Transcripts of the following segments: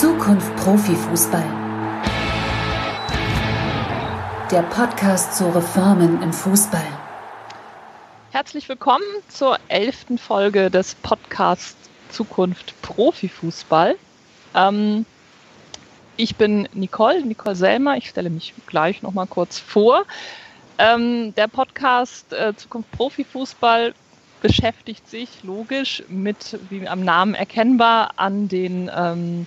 Zukunft Profifußball. Der Podcast zu Reformen im Fußball. Herzlich willkommen zur elften Folge des Podcasts Zukunft Profifußball. Ähm, ich bin Nicole, Nicole Selmer. Ich stelle mich gleich noch mal kurz vor. Ähm, der Podcast äh, Zukunft Profifußball beschäftigt sich logisch mit, wie am Namen erkennbar, an den ähm,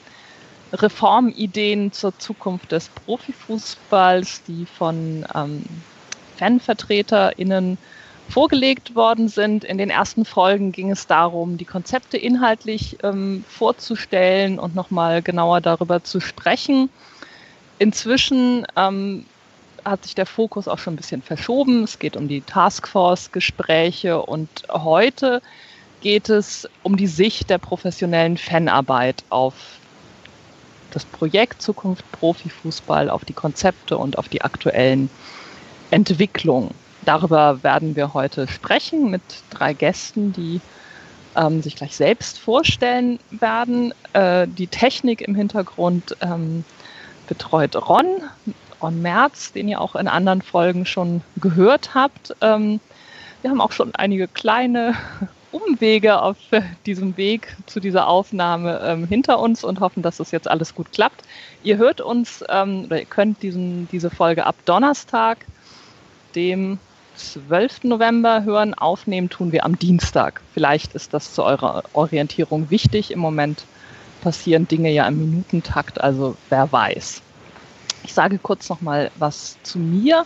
Reformideen zur Zukunft des Profifußballs, die von ähm, FanvertreterInnen vorgelegt worden sind. In den ersten Folgen ging es darum, die Konzepte inhaltlich ähm, vorzustellen und nochmal genauer darüber zu sprechen. Inzwischen ähm, hat sich der Fokus auch schon ein bisschen verschoben. Es geht um die Taskforce-Gespräche und heute geht es um die Sicht der professionellen Fanarbeit auf das Projekt Zukunft Profifußball, auf die Konzepte und auf die aktuellen Entwicklungen. Darüber werden wir heute sprechen mit drei Gästen, die ähm, sich gleich selbst vorstellen werden. Äh, die Technik im Hintergrund ähm, betreut Ron. Ron Merz, den ihr auch in anderen Folgen schon gehört habt. Ähm, wir haben auch schon einige kleine Umwege auf diesem Weg zu dieser Aufnahme ähm, hinter uns und hoffen, dass das jetzt alles gut klappt. Ihr hört uns ähm, oder ihr könnt diesen, diese Folge ab Donnerstag, dem 12. November hören. Aufnehmen tun wir am Dienstag. Vielleicht ist das zu eurer Orientierung wichtig. Im Moment passieren Dinge ja im Minutentakt, also wer weiß. Ich sage kurz noch mal was zu mir.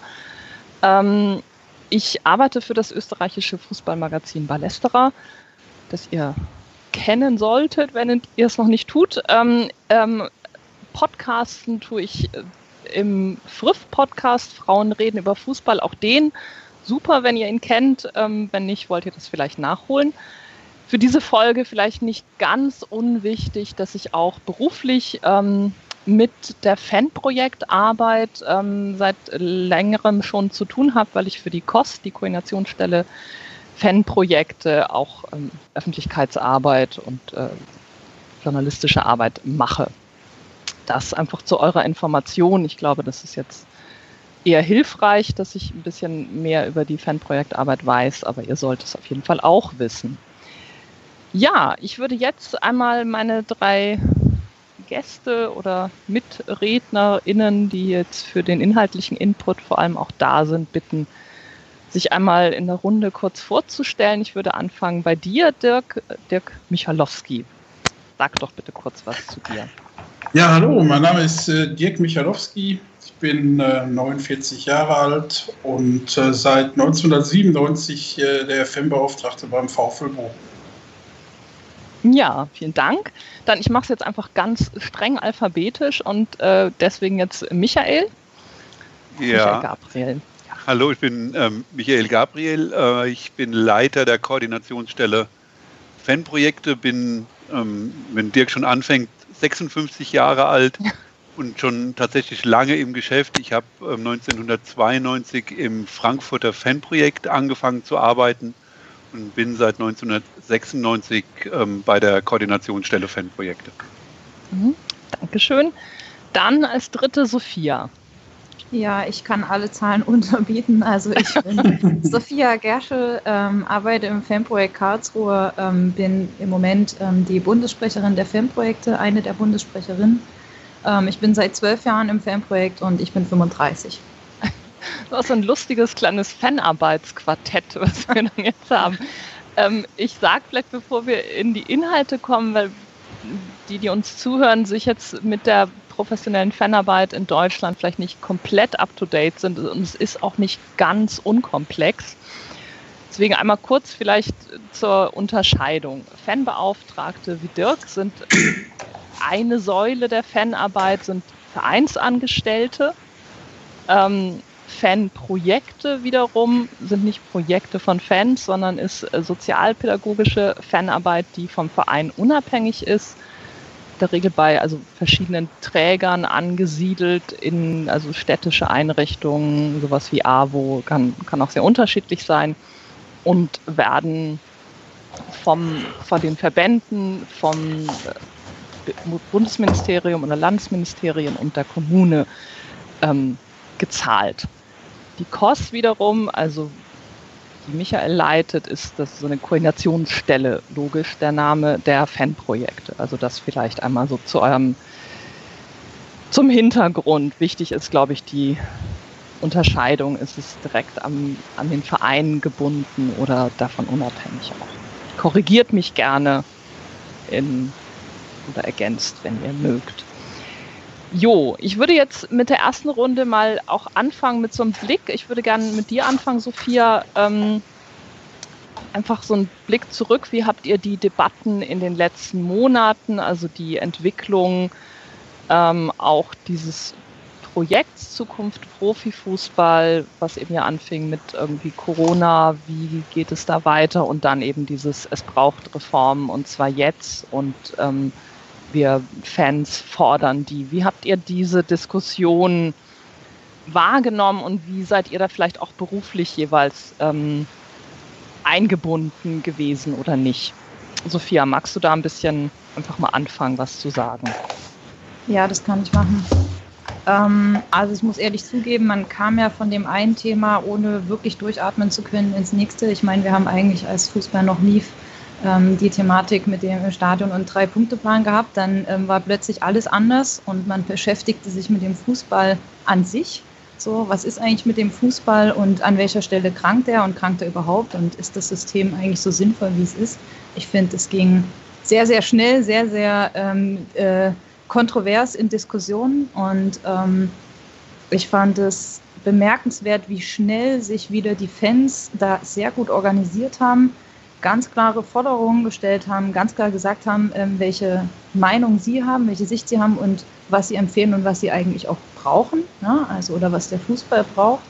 Ähm, ich arbeite für das österreichische Fußballmagazin Ballesterer, das ihr kennen solltet, wenn ihr es noch nicht tut. Ähm, ähm, Podcasten tue ich äh, im Friff-Podcast Frauen reden über Fußball. Auch den super, wenn ihr ihn kennt. Ähm, wenn nicht, wollt ihr das vielleicht nachholen. Für diese Folge vielleicht nicht ganz unwichtig, dass ich auch beruflich ähm, mit der Fanprojektarbeit ähm, seit längerem schon zu tun habe, weil ich für die KOS, die Koordinationsstelle Fanprojekte, auch ähm, Öffentlichkeitsarbeit und äh, journalistische Arbeit mache. Das einfach zu eurer Information. Ich glaube, das ist jetzt eher hilfreich, dass ich ein bisschen mehr über die Fanprojektarbeit weiß, aber ihr sollt es auf jeden Fall auch wissen. Ja, ich würde jetzt einmal meine drei Gäste oder MitrednerInnen, die jetzt für den inhaltlichen Input vor allem auch da sind, bitten, sich einmal in der Runde kurz vorzustellen. Ich würde anfangen bei dir, Dirk, Dirk Michalowski. Sag doch bitte kurz was zu dir. Ja, hallo, mein Name ist äh, Dirk Michalowski. Ich bin äh, 49 Jahre alt und äh, seit 1997 äh, der FM-Beauftragte beim VfL Bochum. Ja, vielen Dank. Dann, ich mache es jetzt einfach ganz streng alphabetisch und äh, deswegen jetzt Michael. Ja. Michael Gabriel. Ja. Hallo, ich bin ähm, Michael Gabriel. Äh, ich bin Leiter der Koordinationsstelle Fanprojekte, bin, ähm, wenn Dirk schon anfängt, 56 Jahre alt und schon tatsächlich lange im Geschäft. Ich habe äh, 1992 im Frankfurter Fanprojekt angefangen zu arbeiten und bin seit 1996 ähm, bei der Koordinationsstelle Fanprojekte. Mhm, Dankeschön. Dann als dritte Sophia. Ja, ich kann alle Zahlen unterbieten. Also ich bin Sophia Gerschel, ähm, arbeite im Fanprojekt Karlsruhe, ähm, bin im Moment ähm, die Bundessprecherin der Fanprojekte, eine der Bundessprecherinnen. Ähm, ich bin seit zwölf Jahren im Fanprojekt und ich bin 35. Das ist ein lustiges kleines Fanarbeitsquartett, was wir dann jetzt haben. Ähm, ich sage vielleicht, bevor wir in die Inhalte kommen, weil die, die uns zuhören, sich jetzt mit der professionellen Fanarbeit in Deutschland vielleicht nicht komplett up-to-date sind und es ist auch nicht ganz unkomplex. Deswegen einmal kurz vielleicht zur Unterscheidung. Fanbeauftragte wie Dirk sind eine Säule der Fanarbeit, sind Vereinsangestellte. Ähm, Fanprojekte wiederum sind nicht Projekte von Fans, sondern ist äh, sozialpädagogische Fanarbeit, die vom Verein unabhängig ist. In der Regel bei also verschiedenen Trägern angesiedelt in also städtische Einrichtungen, sowas wie AWO, kann, kann auch sehr unterschiedlich sein und werden vom, von den Verbänden, vom Bundesministerium oder Landesministerien und der Kommune ähm, gezahlt. Die KOS wiederum, also die Michael leitet, ist das so eine Koordinationsstelle, logisch der Name der Fanprojekte. Also das vielleicht einmal so zu eurem zum Hintergrund. Wichtig ist, glaube ich, die Unterscheidung. Ist es direkt am, an den Verein gebunden oder davon unabhängig auch. Korrigiert mich gerne in, oder ergänzt, wenn ihr mögt. Jo, ich würde jetzt mit der ersten Runde mal auch anfangen mit so einem Blick. Ich würde gerne mit dir anfangen, Sophia. Ähm, einfach so einen Blick zurück. Wie habt ihr die Debatten in den letzten Monaten, also die Entwicklung ähm, auch dieses Projekts Zukunft Profifußball, was eben ja anfing mit irgendwie Corona, wie geht es da weiter und dann eben dieses, es braucht Reformen und zwar jetzt und ähm, wir Fans fordern die. Wie habt ihr diese Diskussion wahrgenommen und wie seid ihr da vielleicht auch beruflich jeweils ähm, eingebunden gewesen oder nicht? Sophia, magst du da ein bisschen einfach mal anfangen, was zu sagen? Ja, das kann ich machen. Ähm, also ich muss ehrlich zugeben, man kam ja von dem einen Thema, ohne wirklich durchatmen zu können, ins nächste. Ich meine, wir haben eigentlich als Fußball noch nie ähm, die Thematik mit dem Stadion und Drei-Punkte-Plan gehabt. Dann ähm, war plötzlich alles anders und man beschäftigte sich mit dem Fußball an sich. So, was ist eigentlich mit dem Fußball und an welcher Stelle krankt er und krankt er überhaupt und ist das System eigentlich so sinnvoll, wie es ist? Ich finde, es ging sehr, sehr schnell, sehr, sehr ähm, äh, kontrovers in Diskussionen und ähm, ich fand es bemerkenswert, wie schnell sich wieder die Fans da sehr gut organisiert haben ganz klare Forderungen gestellt haben, ganz klar gesagt haben, ähm, welche Meinung sie haben, welche Sicht sie haben und was sie empfehlen und was sie eigentlich auch brauchen, ne? also oder was der Fußball braucht.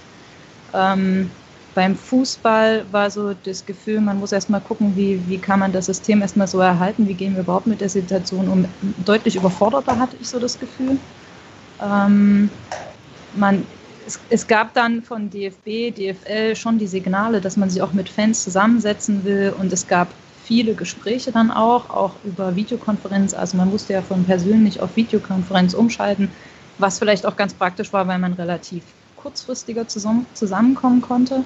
Ähm, beim Fußball war so das Gefühl, man muss erstmal gucken, wie, wie kann man das System erstmal so erhalten, wie gehen wir überhaupt mit der Situation um. Deutlich überforderter hatte ich so das Gefühl. Ähm, man es, es, gab dann von DFB, DFL schon die Signale, dass man sich auch mit Fans zusammensetzen will und es gab viele Gespräche dann auch, auch über Videokonferenz. Also man musste ja von persönlich auf Videokonferenz umschalten, was vielleicht auch ganz praktisch war, weil man relativ kurzfristiger zusammen, zusammenkommen konnte.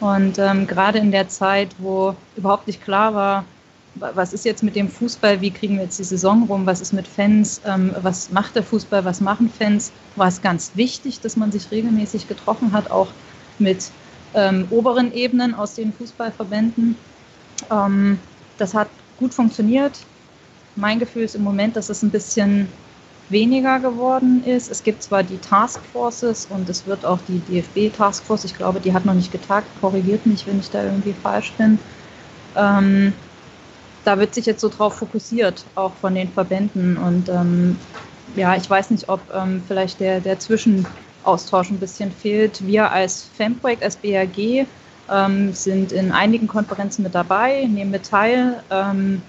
Und ähm, gerade in der Zeit, wo überhaupt nicht klar war, was ist jetzt mit dem Fußball, wie kriegen wir jetzt die Saison rum, was ist mit Fans, ähm, was macht der Fußball, was machen Fans, war es ganz wichtig, dass man sich regelmäßig getroffen hat, auch mit ähm, oberen Ebenen aus den Fußballverbänden. Ähm, das hat gut funktioniert. Mein Gefühl ist im Moment, dass es ein bisschen weniger geworden ist. Es gibt zwar die Taskforces und es wird auch die DFB-Taskforce, ich glaube, die hat noch nicht getagt, korrigiert mich, wenn ich da irgendwie falsch bin. Da wird sich jetzt so drauf fokussiert, auch von den Verbänden. Und ähm, ja, ich weiß nicht, ob ähm, vielleicht der, der Zwischenaustausch ein bisschen fehlt. Wir als Fanprojekt, als BRG, ähm, sind in einigen Konferenzen mit dabei, nehmen mit teil. Ähm,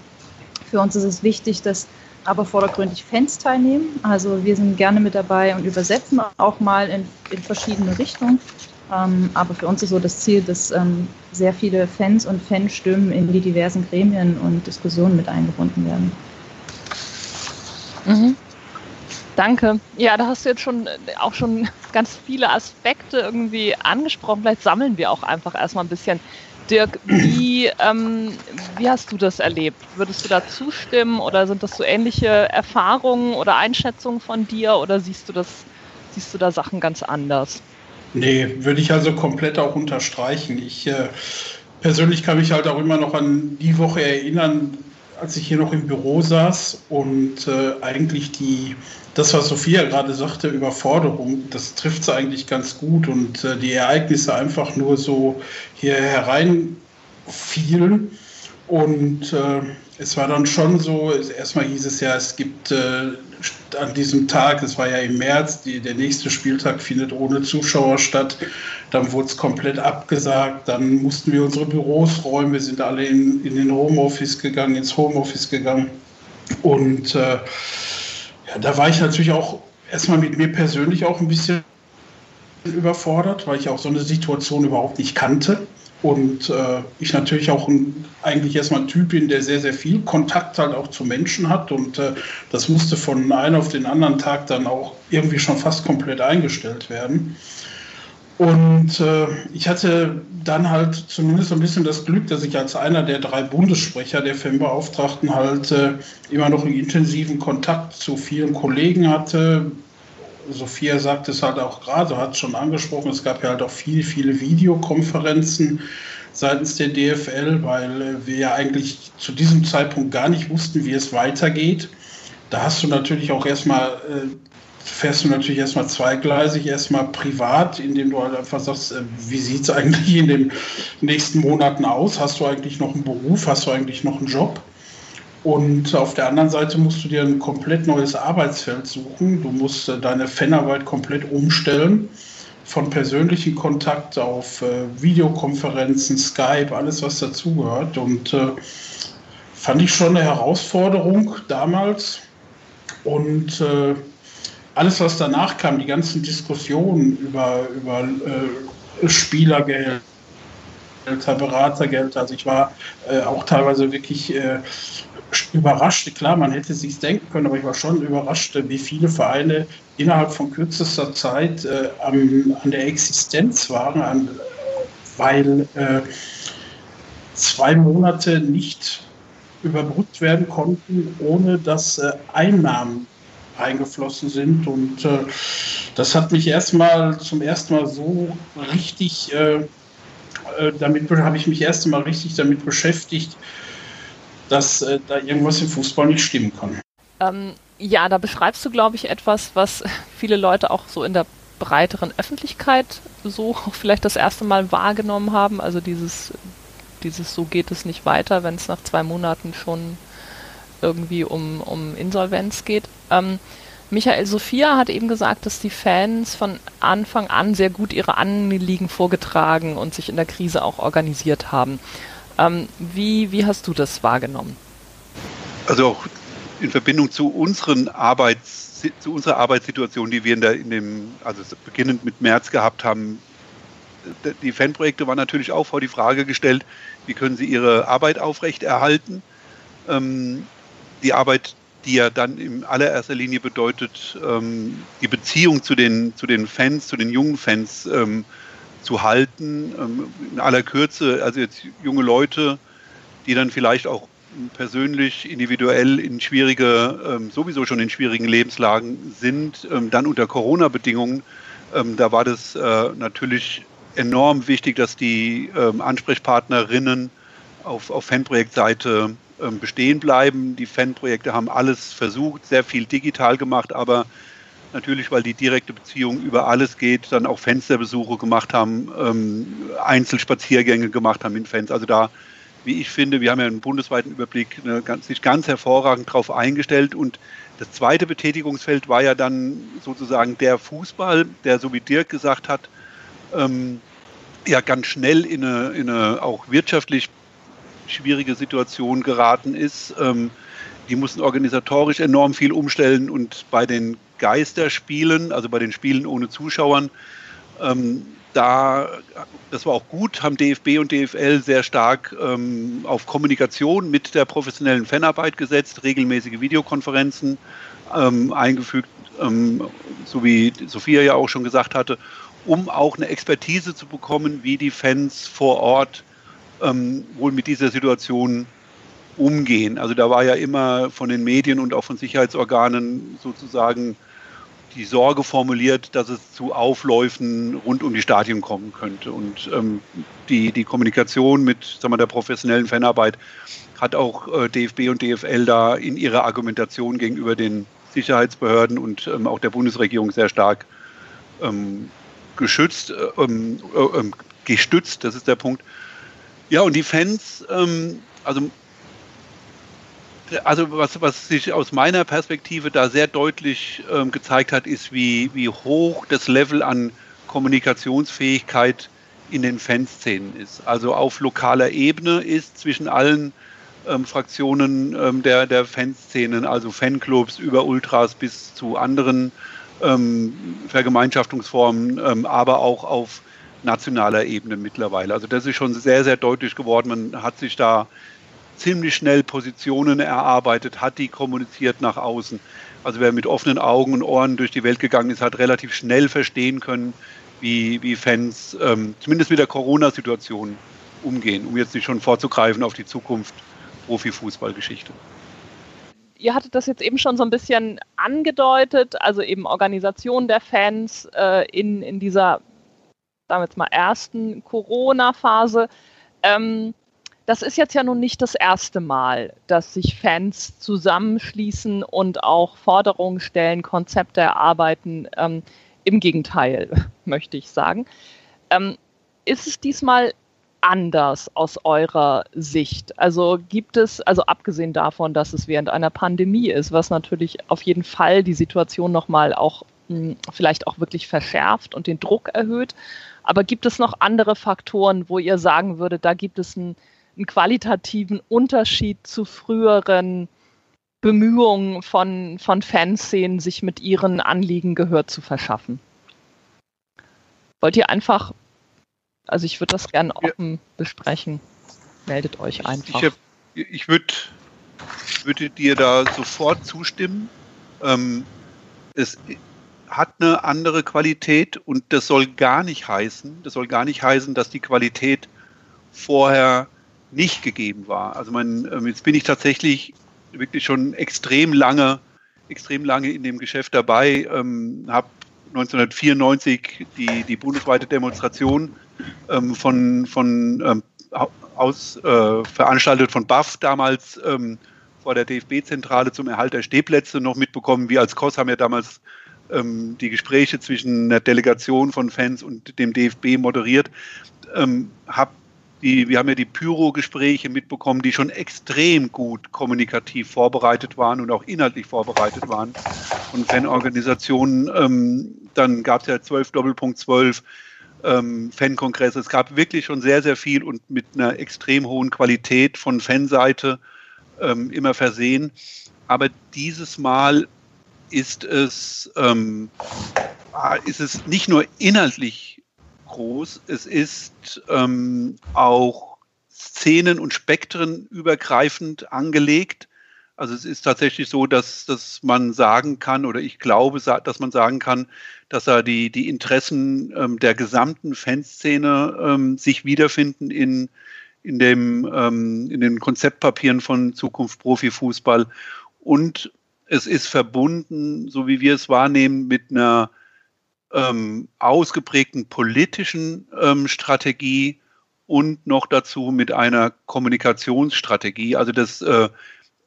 für uns ist es wichtig, dass aber vordergründig Fans teilnehmen. Also wir sind gerne mit dabei und übersetzen auch mal in, in verschiedene Richtungen. Ähm, aber für uns ist so das Ziel, dass ähm, sehr viele Fans und Fanstimmen in die diversen Gremien und Diskussionen mit eingebunden werden. Mhm. Danke. Ja, da hast du jetzt schon auch schon ganz viele Aspekte irgendwie angesprochen. Vielleicht sammeln wir auch einfach erstmal ein bisschen. Dirk, wie, ähm, wie hast du das erlebt? Würdest du da zustimmen oder sind das so ähnliche Erfahrungen oder Einschätzungen von dir oder siehst du das, siehst du da Sachen ganz anders? Nee, würde ich also komplett auch unterstreichen. Ich äh, persönlich kann mich halt auch immer noch an die Woche erinnern, als ich hier noch im Büro saß und äh, eigentlich die, das, was Sophia gerade sagte, Überforderung, das trifft sie eigentlich ganz gut und äh, die Ereignisse einfach nur so hier hereinfielen. Und äh, es war dann schon so, erstmal hieß es ja, es gibt äh, an diesem Tag, es war ja im März, die, der nächste Spieltag findet ohne Zuschauer statt. Dann wurde es komplett abgesagt. Dann mussten wir unsere Büros räumen. Wir sind alle in, in den Homeoffice gegangen, ins Homeoffice gegangen. Und äh, ja, da war ich natürlich auch erstmal mit mir persönlich auch ein bisschen überfordert, weil ich auch so eine Situation überhaupt nicht kannte. Und äh, ich natürlich auch ein, eigentlich erstmal ein Typ bin, der sehr, sehr viel Kontakt halt auch zu Menschen hat. Und äh, das musste von einem auf den anderen Tag dann auch irgendwie schon fast komplett eingestellt werden. Und äh, ich hatte dann halt zumindest ein bisschen das Glück, dass ich als einer der drei Bundessprecher der FEM-Beauftragten halt äh, immer noch einen intensiven Kontakt zu vielen Kollegen hatte. Sophia sagt es halt auch gerade, hat es schon angesprochen, es gab ja halt auch viele, viele Videokonferenzen seitens der DFL, weil äh, wir ja eigentlich zu diesem Zeitpunkt gar nicht wussten, wie es weitergeht. Da hast du natürlich auch erstmal äh, fährst du natürlich erstmal zweigleisig, erstmal privat, indem du halt einfach sagst, äh, wie sieht es eigentlich in den nächsten Monaten aus? Hast du eigentlich noch einen Beruf? Hast du eigentlich noch einen Job? Und auf der anderen Seite musst du dir ein komplett neues Arbeitsfeld suchen. Du musst äh, deine Fanarbeit komplett umstellen. Von persönlichen Kontakt auf äh, Videokonferenzen, Skype, alles was dazugehört. Und äh, fand ich schon eine Herausforderung damals. Und äh, alles, was danach kam, die ganzen Diskussionen über, über äh, Spielergeld, Beratergeld. Also ich war äh, auch teilweise wirklich äh, überrascht. Klar, man hätte sich denken können, aber ich war schon überrascht, wie viele Vereine innerhalb von kürzester Zeit äh, am, an der Existenz waren, an, weil äh, zwei Monate nicht überbrückt werden konnten, ohne dass äh, Einnahmen eingeflossen sind. Und äh, das hat mich erstmal zum ersten Mal so richtig, äh, äh damit habe ich mich erst einmal richtig damit beschäftigt, dass äh, da irgendwas im Fußball nicht stimmen kann. Ähm, ja, da beschreibst du, glaube ich, etwas, was viele Leute auch so in der breiteren Öffentlichkeit so vielleicht das erste Mal wahrgenommen haben. Also dieses, dieses so geht es nicht weiter, wenn es nach zwei Monaten schon irgendwie um, um Insolvenz geht. Ähm, Michael Sophia hat eben gesagt, dass die Fans von Anfang an sehr gut ihre Anliegen vorgetragen und sich in der Krise auch organisiert haben. Ähm, wie, wie hast du das wahrgenommen? Also auch in Verbindung zu unseren Arbeits zu unserer Arbeitssituation, die wir in, der, in dem, also beginnend mit März gehabt haben, die Fanprojekte waren natürlich auch vor die Frage gestellt, wie können sie ihre Arbeit aufrechterhalten. Ähm, die Arbeit, die ja dann in allererster Linie bedeutet, ähm, die Beziehung zu den, zu den Fans, zu den jungen Fans ähm, zu halten. Ähm, in aller Kürze, also jetzt junge Leute, die dann vielleicht auch persönlich, individuell in schwierige, ähm, sowieso schon in schwierigen Lebenslagen sind, ähm, dann unter Corona-Bedingungen. Da war das äh, natürlich enorm wichtig, dass die Ansprechpartnerinnen auf, auf Fanprojektseite bestehen bleiben. Die Fanprojekte haben alles versucht, sehr viel digital gemacht, aber natürlich, weil die direkte Beziehung über alles geht, dann auch Fensterbesuche gemacht haben, ähm, Einzelspaziergänge gemacht haben mit Fans. Also da, wie ich finde, wir haben ja einen bundesweiten Überblick, eine, ganz, sich ganz hervorragend darauf eingestellt. Und das zweite Betätigungsfeld war ja dann sozusagen der Fußball, der, so wie Dirk gesagt hat, ähm, ja ganz schnell in eine, in eine auch wirtschaftlich schwierige Situation geraten ist. Ähm, die mussten organisatorisch enorm viel umstellen und bei den Geisterspielen, also bei den Spielen ohne Zuschauern, ähm, da, das war auch gut, haben DFB und DFL sehr stark ähm, auf Kommunikation mit der professionellen Fanarbeit gesetzt, regelmäßige Videokonferenzen ähm, eingefügt, ähm, so wie Sophia ja auch schon gesagt hatte, um auch eine Expertise zu bekommen, wie die Fans vor Ort ähm, wohl mit dieser Situation umgehen. Also da war ja immer von den Medien und auch von Sicherheitsorganen sozusagen die Sorge formuliert, dass es zu Aufläufen rund um die Stadien kommen könnte. Und ähm, die, die Kommunikation mit sagen wir, der professionellen Fanarbeit hat auch äh, DFB und DFL da in ihrer Argumentation gegenüber den Sicherheitsbehörden und ähm, auch der Bundesregierung sehr stark ähm, geschützt, äh, ähm, äh, ähm, gestützt, das ist der Punkt. Ja, und die Fans, ähm, also, also was, was sich aus meiner Perspektive da sehr deutlich ähm, gezeigt hat, ist, wie, wie hoch das Level an Kommunikationsfähigkeit in den Fanszenen ist. Also auf lokaler Ebene ist zwischen allen ähm, Fraktionen ähm, der, der Fanszenen, also Fanclubs über Ultras bis zu anderen ähm, Vergemeinschaftungsformen, ähm, aber auch auf nationaler Ebene mittlerweile. Also das ist schon sehr, sehr deutlich geworden. Man hat sich da ziemlich schnell Positionen erarbeitet, hat die kommuniziert nach außen. Also wer mit offenen Augen und Ohren durch die Welt gegangen ist, hat relativ schnell verstehen können, wie, wie Fans ähm, zumindest mit der Corona-Situation umgehen, um jetzt nicht schon vorzugreifen auf die Zukunft Profifußballgeschichte. Ihr hattet das jetzt eben schon so ein bisschen angedeutet, also eben Organisation der Fans äh, in, in dieser, sagen wir jetzt mal, ersten Corona-Phase. Ähm, das ist jetzt ja nun nicht das erste Mal, dass sich Fans zusammenschließen und auch Forderungen stellen, Konzepte erarbeiten. Ähm, Im Gegenteil, möchte ich sagen. Ähm, ist es diesmal anders aus eurer Sicht? Also gibt es, also abgesehen davon, dass es während einer Pandemie ist, was natürlich auf jeden Fall die Situation nochmal auch hm, vielleicht auch wirklich verschärft und den Druck erhöht, aber gibt es noch andere Faktoren, wo ihr sagen würdet, da gibt es einen, einen qualitativen Unterschied zu früheren Bemühungen von, von Fanszenen, sich mit ihren Anliegen Gehör zu verschaffen? Wollt ihr einfach also ich würde das gerne offen ja. besprechen. Meldet euch einfach. Ich, ich würd, würde dir da sofort zustimmen. Ähm, es hat eine andere Qualität und das soll gar nicht heißen, das soll gar nicht heißen, dass die Qualität vorher nicht gegeben war. Also mein, ähm, jetzt bin ich tatsächlich wirklich schon extrem lange, extrem lange in dem Geschäft dabei, ähm, habe 1994 die, die bundesweite Demonstration ähm, von, von ähm, aus, äh, veranstaltet von BAF damals ähm, vor der DFB-Zentrale zum Erhalt der Stehplätze noch mitbekommen. Wir als KOS haben ja damals ähm, die Gespräche zwischen der Delegation von Fans und dem DFB moderiert. Ähm, hab die, wir haben ja die Pyro-Gespräche mitbekommen, die schon extrem gut kommunikativ vorbereitet waren und auch inhaltlich vorbereitet waren von Fanorganisationen. Ähm, dann gab es ja 12 Doppelpunkt 12 ähm, Fankongresse. Es gab wirklich schon sehr, sehr viel und mit einer extrem hohen Qualität von Fanseite ähm, immer versehen. Aber dieses Mal ist es, ähm, ist es nicht nur inhaltlich groß, es ist ähm, auch Szenen- und Spektren übergreifend angelegt. Also es ist tatsächlich so, dass, dass man sagen kann, oder ich glaube, dass man sagen kann, dass er die, die Interessen ähm, der gesamten Fanszene ähm, sich wiederfinden in, in, dem, ähm, in den Konzeptpapieren von Zukunft Profifußball. Und es ist verbunden, so wie wir es wahrnehmen, mit einer ähm, ausgeprägten politischen ähm, Strategie und noch dazu mit einer Kommunikationsstrategie. Also das äh,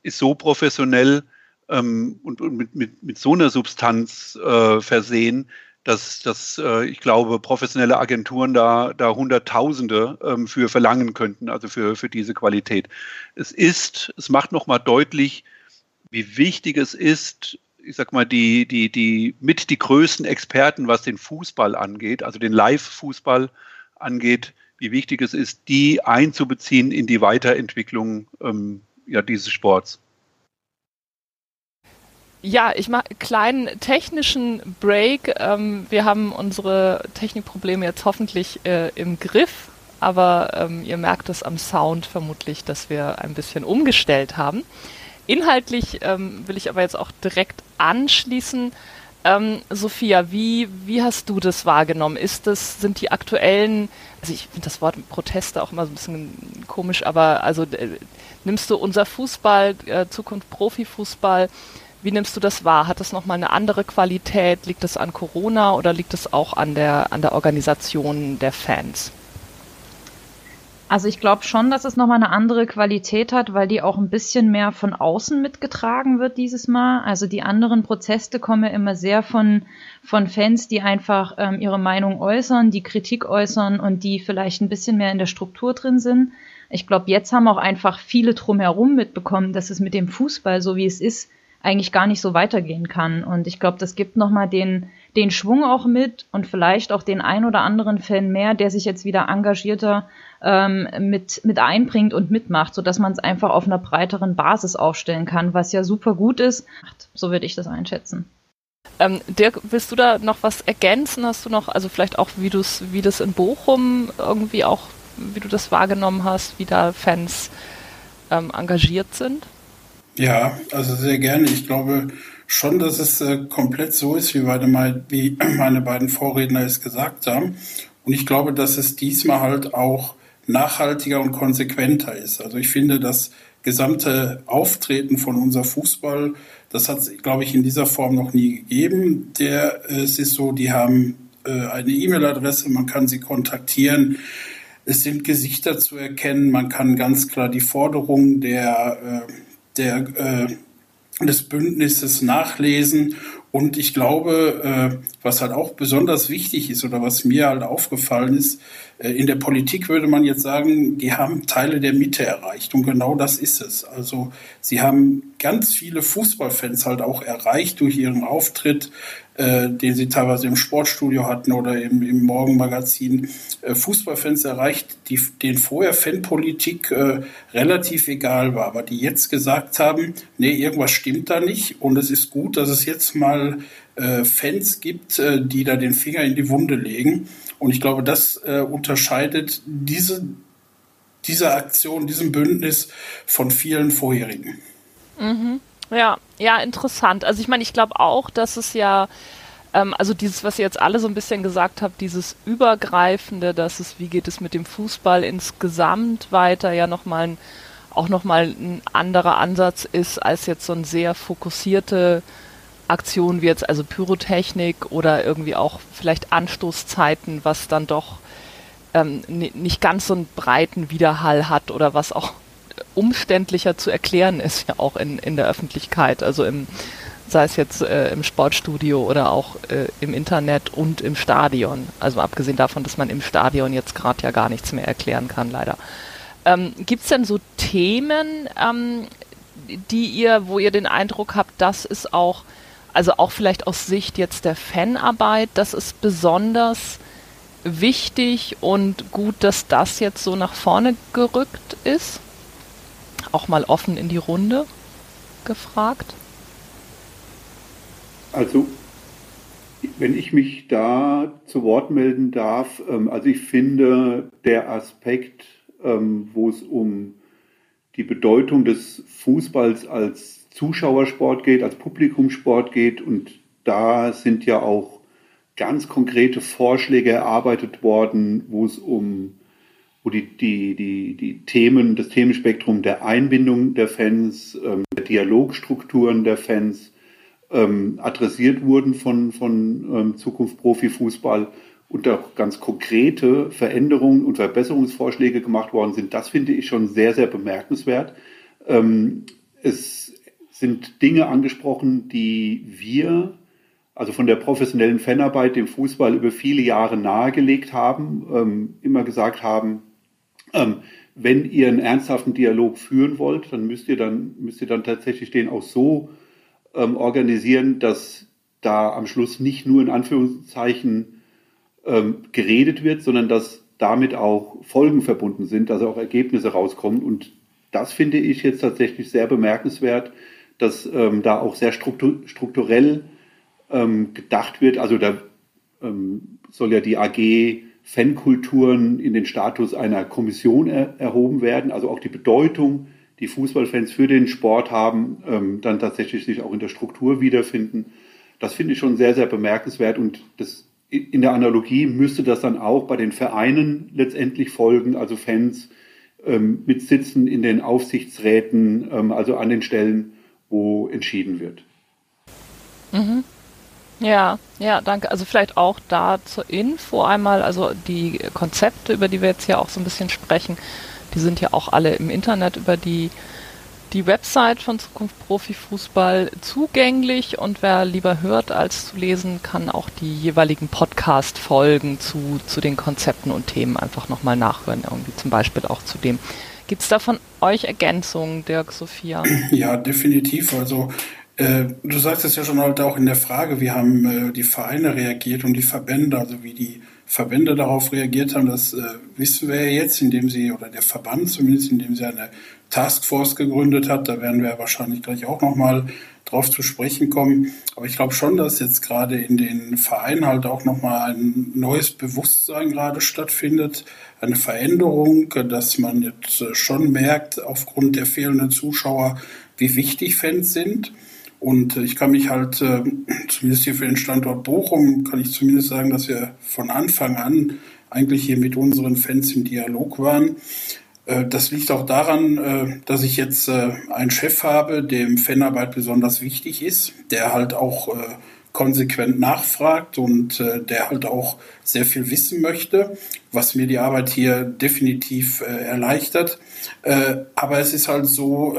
ist so professionell, ähm, und, und mit, mit, mit so einer Substanz äh, versehen, dass, dass äh, ich glaube, professionelle Agenturen da, da Hunderttausende ähm, für verlangen könnten, also für, für diese Qualität. Es ist, es macht nochmal deutlich, wie wichtig es ist, ich sag mal, die, die, die mit die größten Experten, was den Fußball angeht, also den Live-Fußball angeht, wie wichtig es ist, die einzubeziehen in die Weiterentwicklung ähm, ja, dieses Sports. Ja, ich mache einen kleinen technischen Break. Ähm, wir haben unsere Technikprobleme jetzt hoffentlich äh, im Griff, aber ähm, ihr merkt es am Sound vermutlich, dass wir ein bisschen umgestellt haben. Inhaltlich ähm, will ich aber jetzt auch direkt anschließen. Ähm, Sophia, wie, wie hast du das wahrgenommen? Ist das, sind die aktuellen, also ich finde das Wort Proteste auch immer so ein bisschen komisch, aber also äh, nimmst du unser Fußball, äh, Zukunft Profifußball, wie nimmst du das wahr? Hat das nochmal eine andere Qualität? Liegt das an Corona oder liegt es auch an der, an der Organisation der Fans? Also ich glaube schon, dass es nochmal eine andere Qualität hat, weil die auch ein bisschen mehr von außen mitgetragen wird dieses Mal. Also die anderen Prozesse kommen ja immer sehr von, von Fans, die einfach ähm, ihre Meinung äußern, die Kritik äußern und die vielleicht ein bisschen mehr in der Struktur drin sind. Ich glaube, jetzt haben auch einfach viele drumherum mitbekommen, dass es mit dem Fußball, so wie es ist, eigentlich gar nicht so weitergehen kann. Und ich glaube, das gibt nochmal den, den Schwung auch mit und vielleicht auch den ein oder anderen Fan mehr, der sich jetzt wieder engagierter ähm, mit, mit einbringt und mitmacht, sodass man es einfach auf einer breiteren Basis aufstellen kann, was ja super gut ist. So würde ich das einschätzen. Ähm, Dirk, willst du da noch was ergänzen? Hast du noch, also vielleicht auch, wie du wie das in Bochum irgendwie auch, wie du das wahrgenommen hast, wie da Fans ähm, engagiert sind? Ja, also sehr gerne. Ich glaube schon, dass es äh, komplett so ist, wie, meine, wie meine beiden Vorredner es gesagt haben. Und ich glaube, dass es diesmal halt auch nachhaltiger und konsequenter ist. Also ich finde, das gesamte Auftreten von unser Fußball, das hat es, glaube ich, in dieser Form noch nie gegeben. Der, es ist so, die haben äh, eine E-Mail-Adresse, man kann sie kontaktieren. Es sind Gesichter zu erkennen, man kann ganz klar die Forderungen der, äh, der, äh, des Bündnisses nachlesen. Und ich glaube, äh, was halt auch besonders wichtig ist oder was mir halt aufgefallen ist, in der Politik würde man jetzt sagen, die haben Teile der Mitte erreicht. Und genau das ist es. Also sie haben ganz viele Fußballfans halt auch erreicht durch ihren Auftritt äh, den sie teilweise im Sportstudio hatten oder im, im Morgenmagazin, äh, Fußballfans erreicht, die, denen vorher Fanpolitik äh, relativ egal war, aber die jetzt gesagt haben, nee, irgendwas stimmt da nicht und es ist gut, dass es jetzt mal äh, Fans gibt, äh, die da den Finger in die Wunde legen. Und ich glaube, das äh, unterscheidet diese, diese Aktion, diesem Bündnis von vielen vorherigen. Mhm. Ja, ja, interessant. Also ich meine, ich glaube auch, dass es ja, ähm, also dieses, was ihr jetzt alle so ein bisschen gesagt habt, dieses Übergreifende, dass es, wie geht es mit dem Fußball insgesamt weiter, ja nochmal ein, auch nochmal ein anderer Ansatz ist, als jetzt so ein sehr fokussierte Aktion wie jetzt also Pyrotechnik oder irgendwie auch vielleicht Anstoßzeiten, was dann doch ähm, nicht ganz so einen breiten Widerhall hat oder was auch umständlicher zu erklären ist, ja auch in, in der Öffentlichkeit, also im, sei es jetzt äh, im Sportstudio oder auch äh, im Internet und im Stadion. Also abgesehen davon, dass man im Stadion jetzt gerade ja gar nichts mehr erklären kann, leider. Ähm, Gibt es denn so Themen, ähm, die ihr, wo ihr den Eindruck habt, das ist auch, also auch vielleicht aus Sicht jetzt der Fanarbeit, das ist besonders wichtig und gut, dass das jetzt so nach vorne gerückt ist? auch mal offen in die Runde gefragt? Also, wenn ich mich da zu Wort melden darf, ähm, also ich finde der Aspekt, ähm, wo es um die Bedeutung des Fußballs als Zuschauersport geht, als Publikumsport geht und da sind ja auch ganz konkrete Vorschläge erarbeitet worden, wo es um wo die, die, die, die Themen, das Themenspektrum der Einbindung der Fans, ähm, der Dialogstrukturen der Fans ähm, adressiert wurden von, von ähm, Zukunft Profifußball und auch ganz konkrete Veränderungen und Verbesserungsvorschläge gemacht worden sind. Das finde ich schon sehr, sehr bemerkenswert. Ähm, es sind Dinge angesprochen, die wir also von der professionellen Fanarbeit dem Fußball über viele Jahre nahegelegt haben, ähm, immer gesagt haben, ähm, wenn ihr einen ernsthaften Dialog führen wollt, dann müsst ihr dann, müsst ihr dann tatsächlich den auch so ähm, organisieren, dass da am Schluss nicht nur in Anführungszeichen ähm, geredet wird, sondern dass damit auch Folgen verbunden sind, dass auch Ergebnisse rauskommen. Und das finde ich jetzt tatsächlich sehr bemerkenswert, dass ähm, da auch sehr struktur strukturell ähm, gedacht wird. Also da ähm, soll ja die AG Fankulturen in den Status einer Kommission er, erhoben werden, also auch die Bedeutung, die Fußballfans für den Sport haben, ähm, dann tatsächlich sich auch in der Struktur wiederfinden. Das finde ich schon sehr, sehr bemerkenswert und das, in der Analogie müsste das dann auch bei den Vereinen letztendlich folgen, also Fans ähm, mit Sitzen in den Aufsichtsräten, ähm, also an den Stellen, wo entschieden wird. Mhm. Ja, ja, danke. Also vielleicht auch da zur Info einmal, also die Konzepte, über die wir jetzt hier auch so ein bisschen sprechen, die sind ja auch alle im Internet über die, die Website von Zukunft Profi Fußball zugänglich und wer lieber hört als zu lesen, kann auch die jeweiligen Podcast-Folgen zu, zu den Konzepten und Themen einfach nochmal nachhören, irgendwie zum Beispiel auch zu dem. Gibt es da von euch Ergänzungen, Dirk, Sophia? Ja, definitiv. Also äh, du sagst es ja schon halt auch in der Frage, wie haben äh, die Vereine reagiert und die Verbände, also wie die Verbände darauf reagiert haben, das äh, wissen wir ja jetzt, indem sie, oder der Verband zumindest, indem sie eine Taskforce gegründet hat. Da werden wir wahrscheinlich gleich auch nochmal drauf zu sprechen kommen. Aber ich glaube schon, dass jetzt gerade in den Vereinen halt auch nochmal ein neues Bewusstsein gerade stattfindet, eine Veränderung, dass man jetzt schon merkt, aufgrund der fehlenden Zuschauer, wie wichtig Fans sind. Und ich kann mich halt, äh, zumindest hier für den Standort Bochum, kann ich zumindest sagen, dass wir von Anfang an eigentlich hier mit unseren Fans im Dialog waren. Äh, das liegt auch daran, äh, dass ich jetzt einen Chef habe, dem Fanarbeit besonders wichtig ist, der halt auch konsequent nachfragt und der halt auch sehr viel wissen möchte, was mir die Arbeit hier definitiv erleichtert. Aber es ist halt so,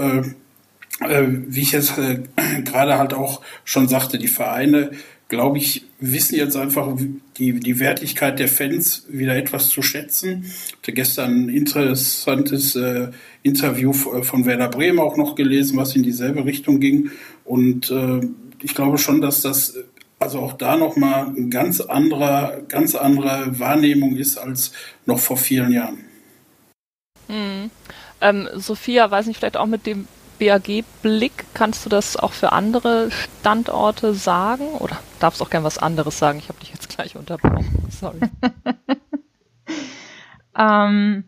äh, wie ich jetzt äh, gerade halt auch schon sagte, die Vereine, glaube ich, wissen jetzt einfach die, die Wertigkeit der Fans wieder etwas zu schätzen. Ich hatte gestern ein interessantes äh, Interview äh, von Werder Bremen auch noch gelesen, was in dieselbe Richtung ging. Und äh, ich glaube schon, dass das also auch da nochmal ein ganz anderer, ganz andere Wahrnehmung ist als noch vor vielen Jahren. Hm. Ähm, Sophia, weiß nicht, vielleicht auch mit dem BAG-Blick, kannst du das auch für andere Standorte sagen? Oder darfst du auch gern was anderes sagen? Ich habe dich jetzt gleich unterbrochen. Sorry. ähm,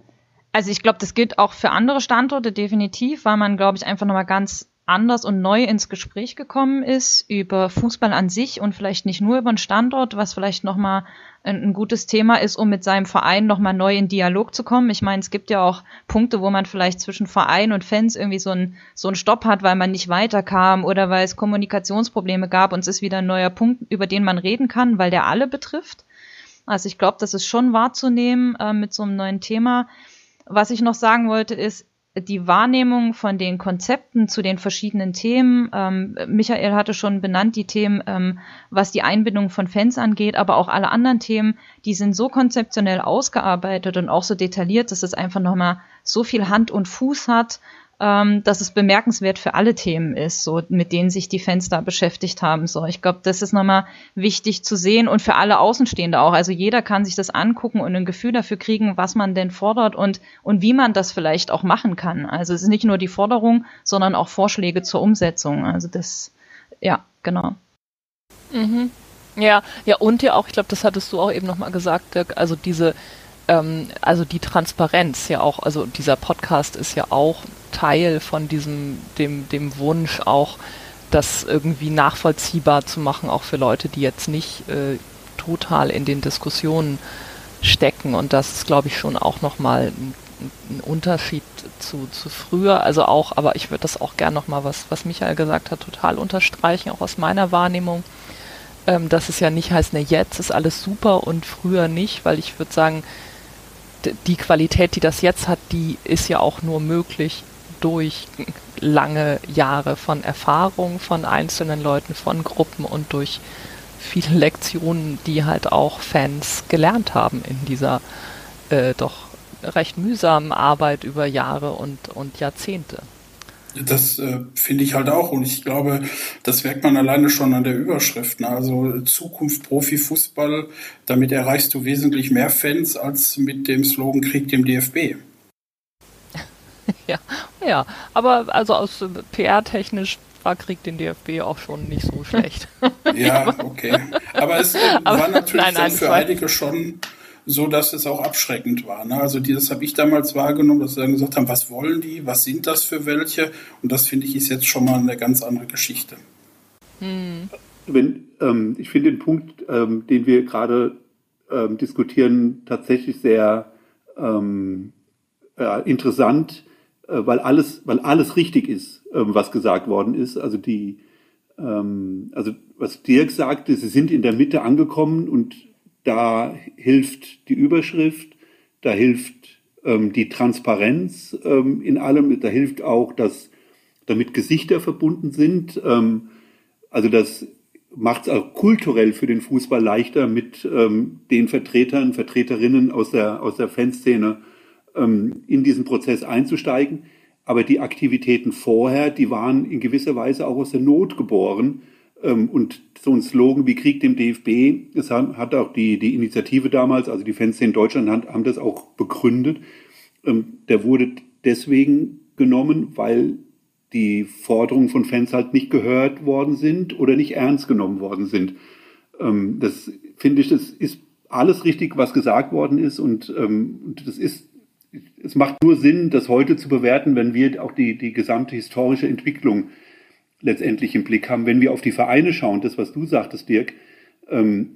also ich glaube, das gilt auch für andere Standorte definitiv, weil man, glaube ich, einfach nochmal ganz anders und neu ins Gespräch gekommen ist über Fußball an sich und vielleicht nicht nur über den Standort, was vielleicht nochmal ein, ein gutes Thema ist, um mit seinem Verein nochmal neu in Dialog zu kommen. Ich meine, es gibt ja auch Punkte, wo man vielleicht zwischen Verein und Fans irgendwie so einen so einen Stopp hat, weil man nicht weiterkam oder weil es Kommunikationsprobleme gab und es ist wieder ein neuer Punkt, über den man reden kann, weil der alle betrifft. Also ich glaube, das ist schon wahrzunehmen äh, mit so einem neuen Thema. Was ich noch sagen wollte, ist, die Wahrnehmung von den Konzepten zu den verschiedenen Themen. Ähm, Michael hatte schon benannt die Themen, ähm, was die Einbindung von Fans angeht, aber auch alle anderen Themen, die sind so konzeptionell ausgearbeitet und auch so detailliert, dass es einfach nochmal so viel Hand und Fuß hat, ähm, dass es bemerkenswert für alle Themen ist, so mit denen sich die Fans da beschäftigt haben. So, ich glaube, das ist nochmal wichtig zu sehen und für alle Außenstehende auch. Also jeder kann sich das angucken und ein Gefühl dafür kriegen, was man denn fordert und und wie man das vielleicht auch machen kann. Also es ist nicht nur die Forderung, sondern auch Vorschläge zur Umsetzung. Also das, ja, genau. Mhm. Ja, ja und ja auch, ich glaube, das hattest du auch eben nochmal gesagt, Dirk, also diese ähm, also die Transparenz ja auch, also dieser Podcast ist ja auch Teil von diesem, dem, dem Wunsch auch, das irgendwie nachvollziehbar zu machen, auch für Leute, die jetzt nicht äh, total in den Diskussionen stecken. Und das ist, glaube ich, schon auch nochmal ein, ein Unterschied zu, zu früher. Also auch, aber ich würde das auch gern nochmal, was, was Michael gesagt hat, total unterstreichen, auch aus meiner Wahrnehmung. Ähm, dass es ja nicht heißt, ne, jetzt ist alles super und früher nicht, weil ich würde sagen, die Qualität, die das jetzt hat, die ist ja auch nur möglich durch lange Jahre von Erfahrung von einzelnen Leuten, von Gruppen und durch viele Lektionen, die halt auch Fans gelernt haben in dieser äh, doch recht mühsamen Arbeit über Jahre und, und Jahrzehnte. Das äh, finde ich halt auch und ich glaube, das merkt man alleine schon an der Überschrift. Ne? Also Zukunft Profifußball, damit erreichst du wesentlich mehr Fans als mit dem Slogan Krieg dem DFB. ja, ja, aber also aus PR-technisch war Krieg den DFB auch schon nicht so schlecht. ja, okay. Aber es äh, aber, war natürlich nein, nein, für einige schon so dass es auch abschreckend war. Ne? Also die, das habe ich damals wahrgenommen, dass sie dann gesagt haben, was wollen die, was sind das für welche? Und das finde ich ist jetzt schon mal eine ganz andere Geschichte. Hm. Wenn, ähm, ich finde den Punkt, ähm, den wir gerade ähm, diskutieren, tatsächlich sehr ähm, äh, interessant, äh, weil alles, weil alles richtig ist, äh, was gesagt worden ist. Also die, ähm, also was Dirk sagte, sie sind in der Mitte angekommen und da hilft die Überschrift, da hilft ähm, die Transparenz ähm, in allem, da hilft auch, dass damit Gesichter verbunden sind. Ähm, also das macht es auch kulturell für den Fußball leichter, mit ähm, den Vertretern, Vertreterinnen aus der, aus der Fanszene ähm, in diesen Prozess einzusteigen. Aber die Aktivitäten vorher, die waren in gewisser Weise auch aus der Not geboren, und so ein Slogan wie Krieg dem DFB, das hat auch die, die Initiative damals, also die Fans in Deutschland haben das auch begründet. Ähm, der wurde deswegen genommen, weil die Forderungen von Fans halt nicht gehört worden sind oder nicht ernst genommen worden sind. Ähm, das finde ich, das ist alles richtig, was gesagt worden ist und das ist es macht nur Sinn, das heute zu bewerten, wenn wir auch die, die gesamte historische Entwicklung letztendlich im Blick haben. Wenn wir auf die Vereine schauen, das, was du sagtest, Dirk, ähm,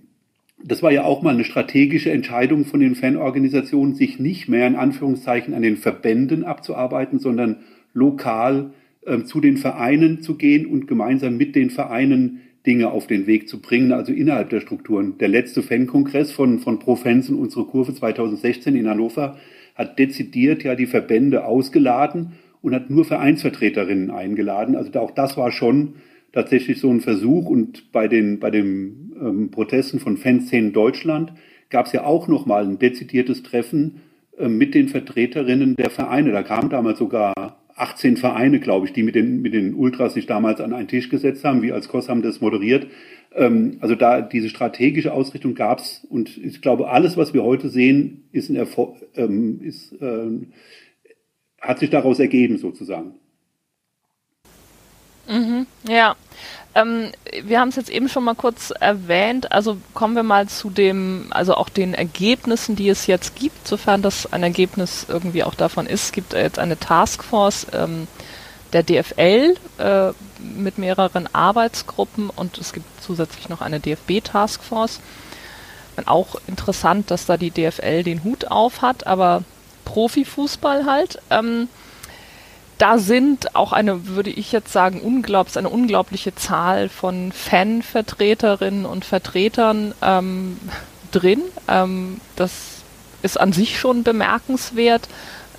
das war ja auch mal eine strategische Entscheidung von den Fanorganisationen, sich nicht mehr in Anführungszeichen an den Verbänden abzuarbeiten, sondern lokal ähm, zu den Vereinen zu gehen und gemeinsam mit den Vereinen Dinge auf den Weg zu bringen, also innerhalb der Strukturen. Der letzte Fankongress von, von Pro Fans und unsere Kurve 2016 in Hannover hat dezidiert ja die Verbände ausgeladen und hat nur Vereinsvertreterinnen eingeladen. Also auch das war schon tatsächlich so ein Versuch. Und bei den, bei den ähm, Protesten von Fanszenen Deutschland gab es ja auch nochmal ein dezidiertes Treffen äh, mit den Vertreterinnen der Vereine. Da kamen damals sogar 18 Vereine, glaube ich, die mit den, mit den Ultras sich damals an einen Tisch gesetzt haben. Wir als KOS haben das moderiert. Ähm, also da diese strategische Ausrichtung gab es. Und ich glaube, alles, was wir heute sehen, ist ein Erfolg, ähm, ist, äh, hat sich daraus ergeben sozusagen. Mhm, ja. Ähm, wir haben es jetzt eben schon mal kurz erwähnt. Also kommen wir mal zu dem, also auch den Ergebnissen, die es jetzt gibt, sofern das ein Ergebnis irgendwie auch davon ist. Es gibt jetzt eine Taskforce ähm, der DFL äh, mit mehreren Arbeitsgruppen und es gibt zusätzlich noch eine DFB-Taskforce. Auch interessant, dass da die DFL den Hut auf hat, aber Profifußball halt. Ähm, da sind auch eine, würde ich jetzt sagen, unglaublich, eine unglaubliche Zahl von Fanvertreterinnen und Vertretern ähm, drin. Ähm, das ist an sich schon bemerkenswert.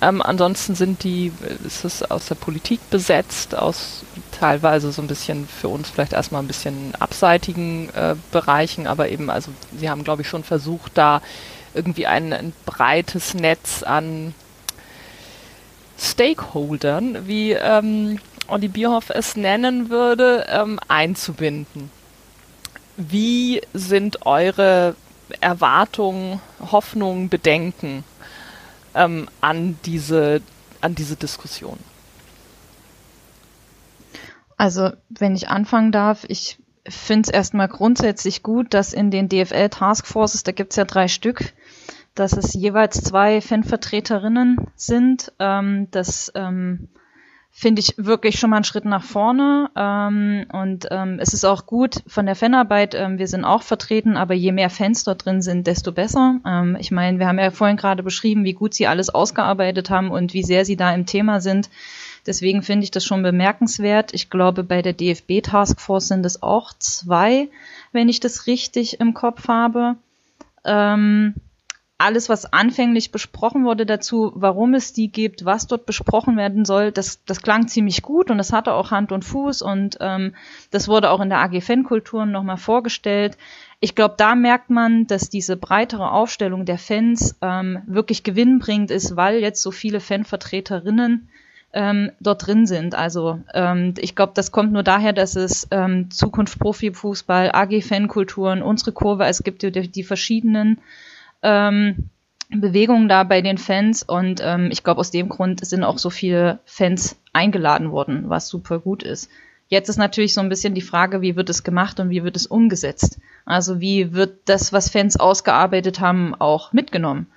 Ähm, ansonsten sind die, ist es aus der Politik besetzt, aus teilweise so ein bisschen für uns vielleicht erstmal ein bisschen abseitigen äh, Bereichen, aber eben, also sie haben, glaube ich, schon versucht, da irgendwie ein, ein breites Netz an Stakeholdern, wie ähm, Olli Bierhoff es nennen würde, ähm, einzubinden. Wie sind eure Erwartungen, Hoffnungen, Bedenken ähm, an, diese, an diese Diskussion? Also, wenn ich anfangen darf, ich finde es erstmal grundsätzlich gut, dass in den DFL Taskforces, da gibt es ja drei Stück, dass es jeweils zwei Fanvertreterinnen sind. Ähm, das ähm, finde ich wirklich schon mal einen Schritt nach vorne. Ähm, und ähm, es ist auch gut von der Fanarbeit. Ähm, wir sind auch vertreten, aber je mehr Fans dort drin sind, desto besser. Ähm, ich meine, wir haben ja vorhin gerade beschrieben, wie gut sie alles ausgearbeitet haben und wie sehr sie da im Thema sind. Deswegen finde ich das schon bemerkenswert. Ich glaube, bei der DFB Taskforce sind es auch zwei, wenn ich das richtig im Kopf habe. Ähm, alles, was anfänglich besprochen wurde dazu, warum es die gibt, was dort besprochen werden soll, das, das klang ziemlich gut und das hatte auch Hand und Fuß und ähm, das wurde auch in der AG Fankulturen nochmal vorgestellt. Ich glaube, da merkt man, dass diese breitere Aufstellung der Fans ähm, wirklich gewinnbringend ist, weil jetzt so viele Fanvertreterinnen ähm, dort drin sind. Also ähm, ich glaube, das kommt nur daher, dass es ähm, Zukunft Profifußball, AG Fankulturen, unsere Kurve, es gibt die, die verschiedenen ähm, Bewegung da bei den Fans und ähm, ich glaube, aus dem Grund sind auch so viele Fans eingeladen worden, was super gut ist. Jetzt ist natürlich so ein bisschen die Frage, wie wird es gemacht und wie wird es umgesetzt? Also wie wird das, was Fans ausgearbeitet haben, auch mitgenommen?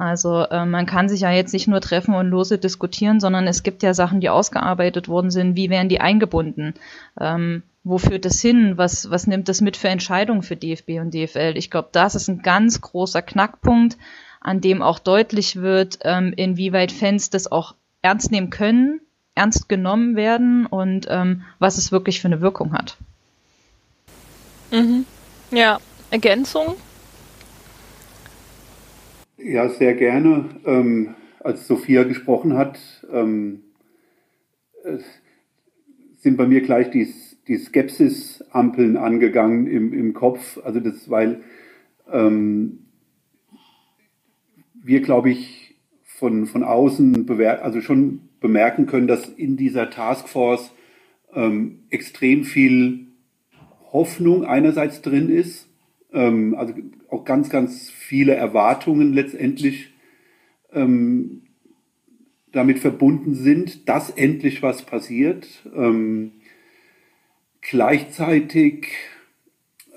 Also äh, man kann sich ja jetzt nicht nur treffen und lose diskutieren, sondern es gibt ja Sachen, die ausgearbeitet worden sind. Wie werden die eingebunden? Ähm, wo führt das hin? Was, was nimmt das mit für Entscheidungen für DFB und DFL? Ich glaube, das ist ein ganz großer Knackpunkt, an dem auch deutlich wird, ähm, inwieweit Fans das auch ernst nehmen können, ernst genommen werden und ähm, was es wirklich für eine Wirkung hat. Mhm. Ja, Ergänzung? Ja, sehr gerne. Ähm, als Sophia gesprochen hat, ähm, sind bei mir gleich die die Skepsis-Ampeln angegangen im, im Kopf. Also das, weil ähm, wir, glaube ich, von, von außen also schon bemerken können, dass in dieser Taskforce ähm, extrem viel Hoffnung einerseits drin ist, ähm, also auch ganz, ganz viele Erwartungen letztendlich ähm, damit verbunden sind, dass endlich was passiert. Ähm, gleichzeitig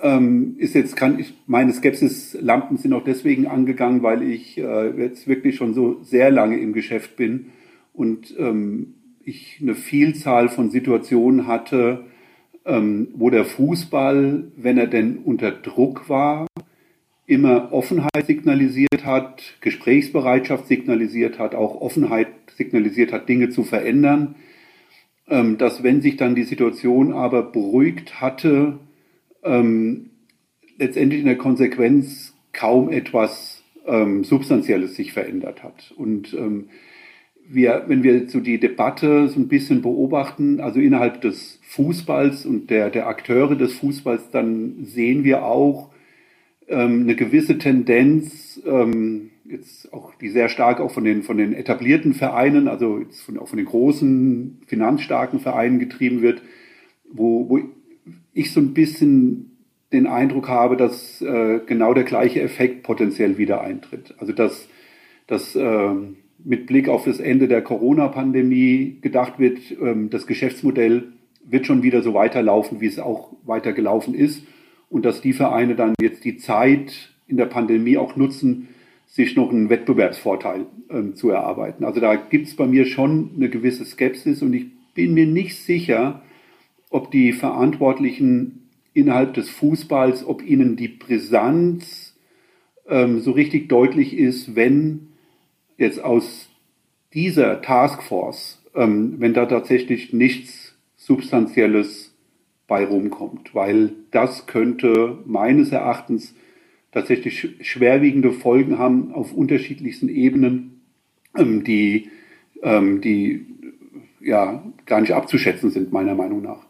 ähm, ist jetzt, kann ich, meine Skepsis-Lampen sind auch deswegen angegangen, weil ich äh, jetzt wirklich schon so sehr lange im Geschäft bin und ähm, ich eine Vielzahl von Situationen hatte, ähm, wo der Fußball, wenn er denn unter Druck war, immer Offenheit signalisiert hat, Gesprächsbereitschaft signalisiert hat, auch Offenheit signalisiert hat, Dinge zu verändern, ähm, dass wenn sich dann die Situation aber beruhigt hatte, ähm, letztendlich in der Konsequenz kaum etwas ähm, Substanzielles sich verändert hat. Und wir, wenn wir so die Debatte so ein bisschen beobachten, also innerhalb des Fußballs und der, der Akteure des Fußballs, dann sehen wir auch eine gewisse Tendenz, ähm, jetzt auch die sehr stark auch von den, von den etablierten Vereinen, also jetzt von, auch von den großen, finanzstarken Vereinen getrieben wird, wo, wo ich so ein bisschen den Eindruck habe, dass äh, genau der gleiche Effekt potenziell wieder eintritt. Also dass, dass äh, mit Blick auf das Ende der Corona-Pandemie gedacht wird, ähm, das Geschäftsmodell wird schon wieder so weiterlaufen, wie es auch weiter gelaufen ist. Und dass die Vereine dann jetzt die Zeit in der Pandemie auch nutzen, sich noch einen Wettbewerbsvorteil ähm, zu erarbeiten. Also da gibt es bei mir schon eine gewisse Skepsis und ich bin mir nicht sicher, ob die Verantwortlichen innerhalb des Fußballs, ob ihnen die Brisanz ähm, so richtig deutlich ist, wenn jetzt aus dieser Taskforce, ähm, wenn da tatsächlich nichts Substanzielles bei rumkommt, weil das könnte meines Erachtens tatsächlich schwerwiegende Folgen haben auf unterschiedlichsten Ebenen, ähm, die, ähm, die ja gar nicht abzuschätzen sind, meiner Meinung nach.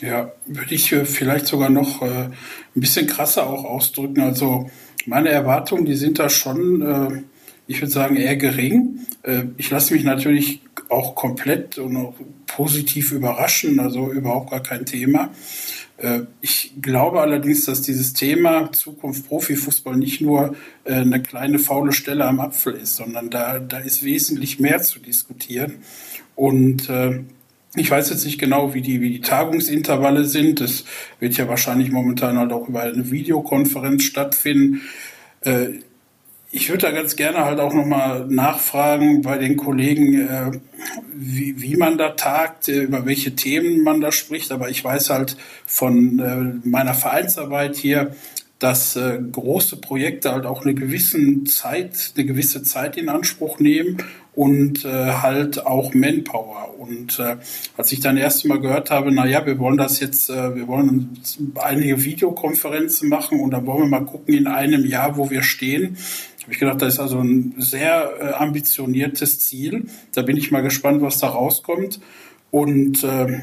Ja, würde ich äh, vielleicht sogar noch äh, ein bisschen krasser auch ausdrücken. Also meine Erwartungen, die sind da schon äh, ich würde sagen, eher gering. Äh, ich lasse mich natürlich auch komplett und auch positiv überraschen, also überhaupt gar kein Thema. Äh, ich glaube allerdings, dass dieses Thema Zukunft Profifußball nicht nur äh, eine kleine faule Stelle am Apfel ist, sondern da, da ist wesentlich mehr zu diskutieren. Und ich weiß jetzt nicht genau, wie die, wie die Tagungsintervalle sind. Das wird ja wahrscheinlich momentan halt auch über eine Videokonferenz stattfinden ich würde da ganz gerne halt auch nochmal nachfragen bei den Kollegen, äh, wie, wie man da tagt, äh, über welche Themen man da spricht. Aber ich weiß halt von äh, meiner Vereinsarbeit hier, dass äh, große Projekte halt auch eine gewisse Zeit, eine gewisse Zeit in Anspruch nehmen und äh, halt auch Manpower. Und äh, als ich dann erst mal gehört habe, na ja, wir wollen das jetzt, äh, wir wollen einige Videokonferenzen machen und dann wollen wir mal gucken in einem Jahr, wo wir stehen, habe ich gedacht, das ist also ein sehr äh, ambitioniertes Ziel. Da bin ich mal gespannt, was da rauskommt. Und äh,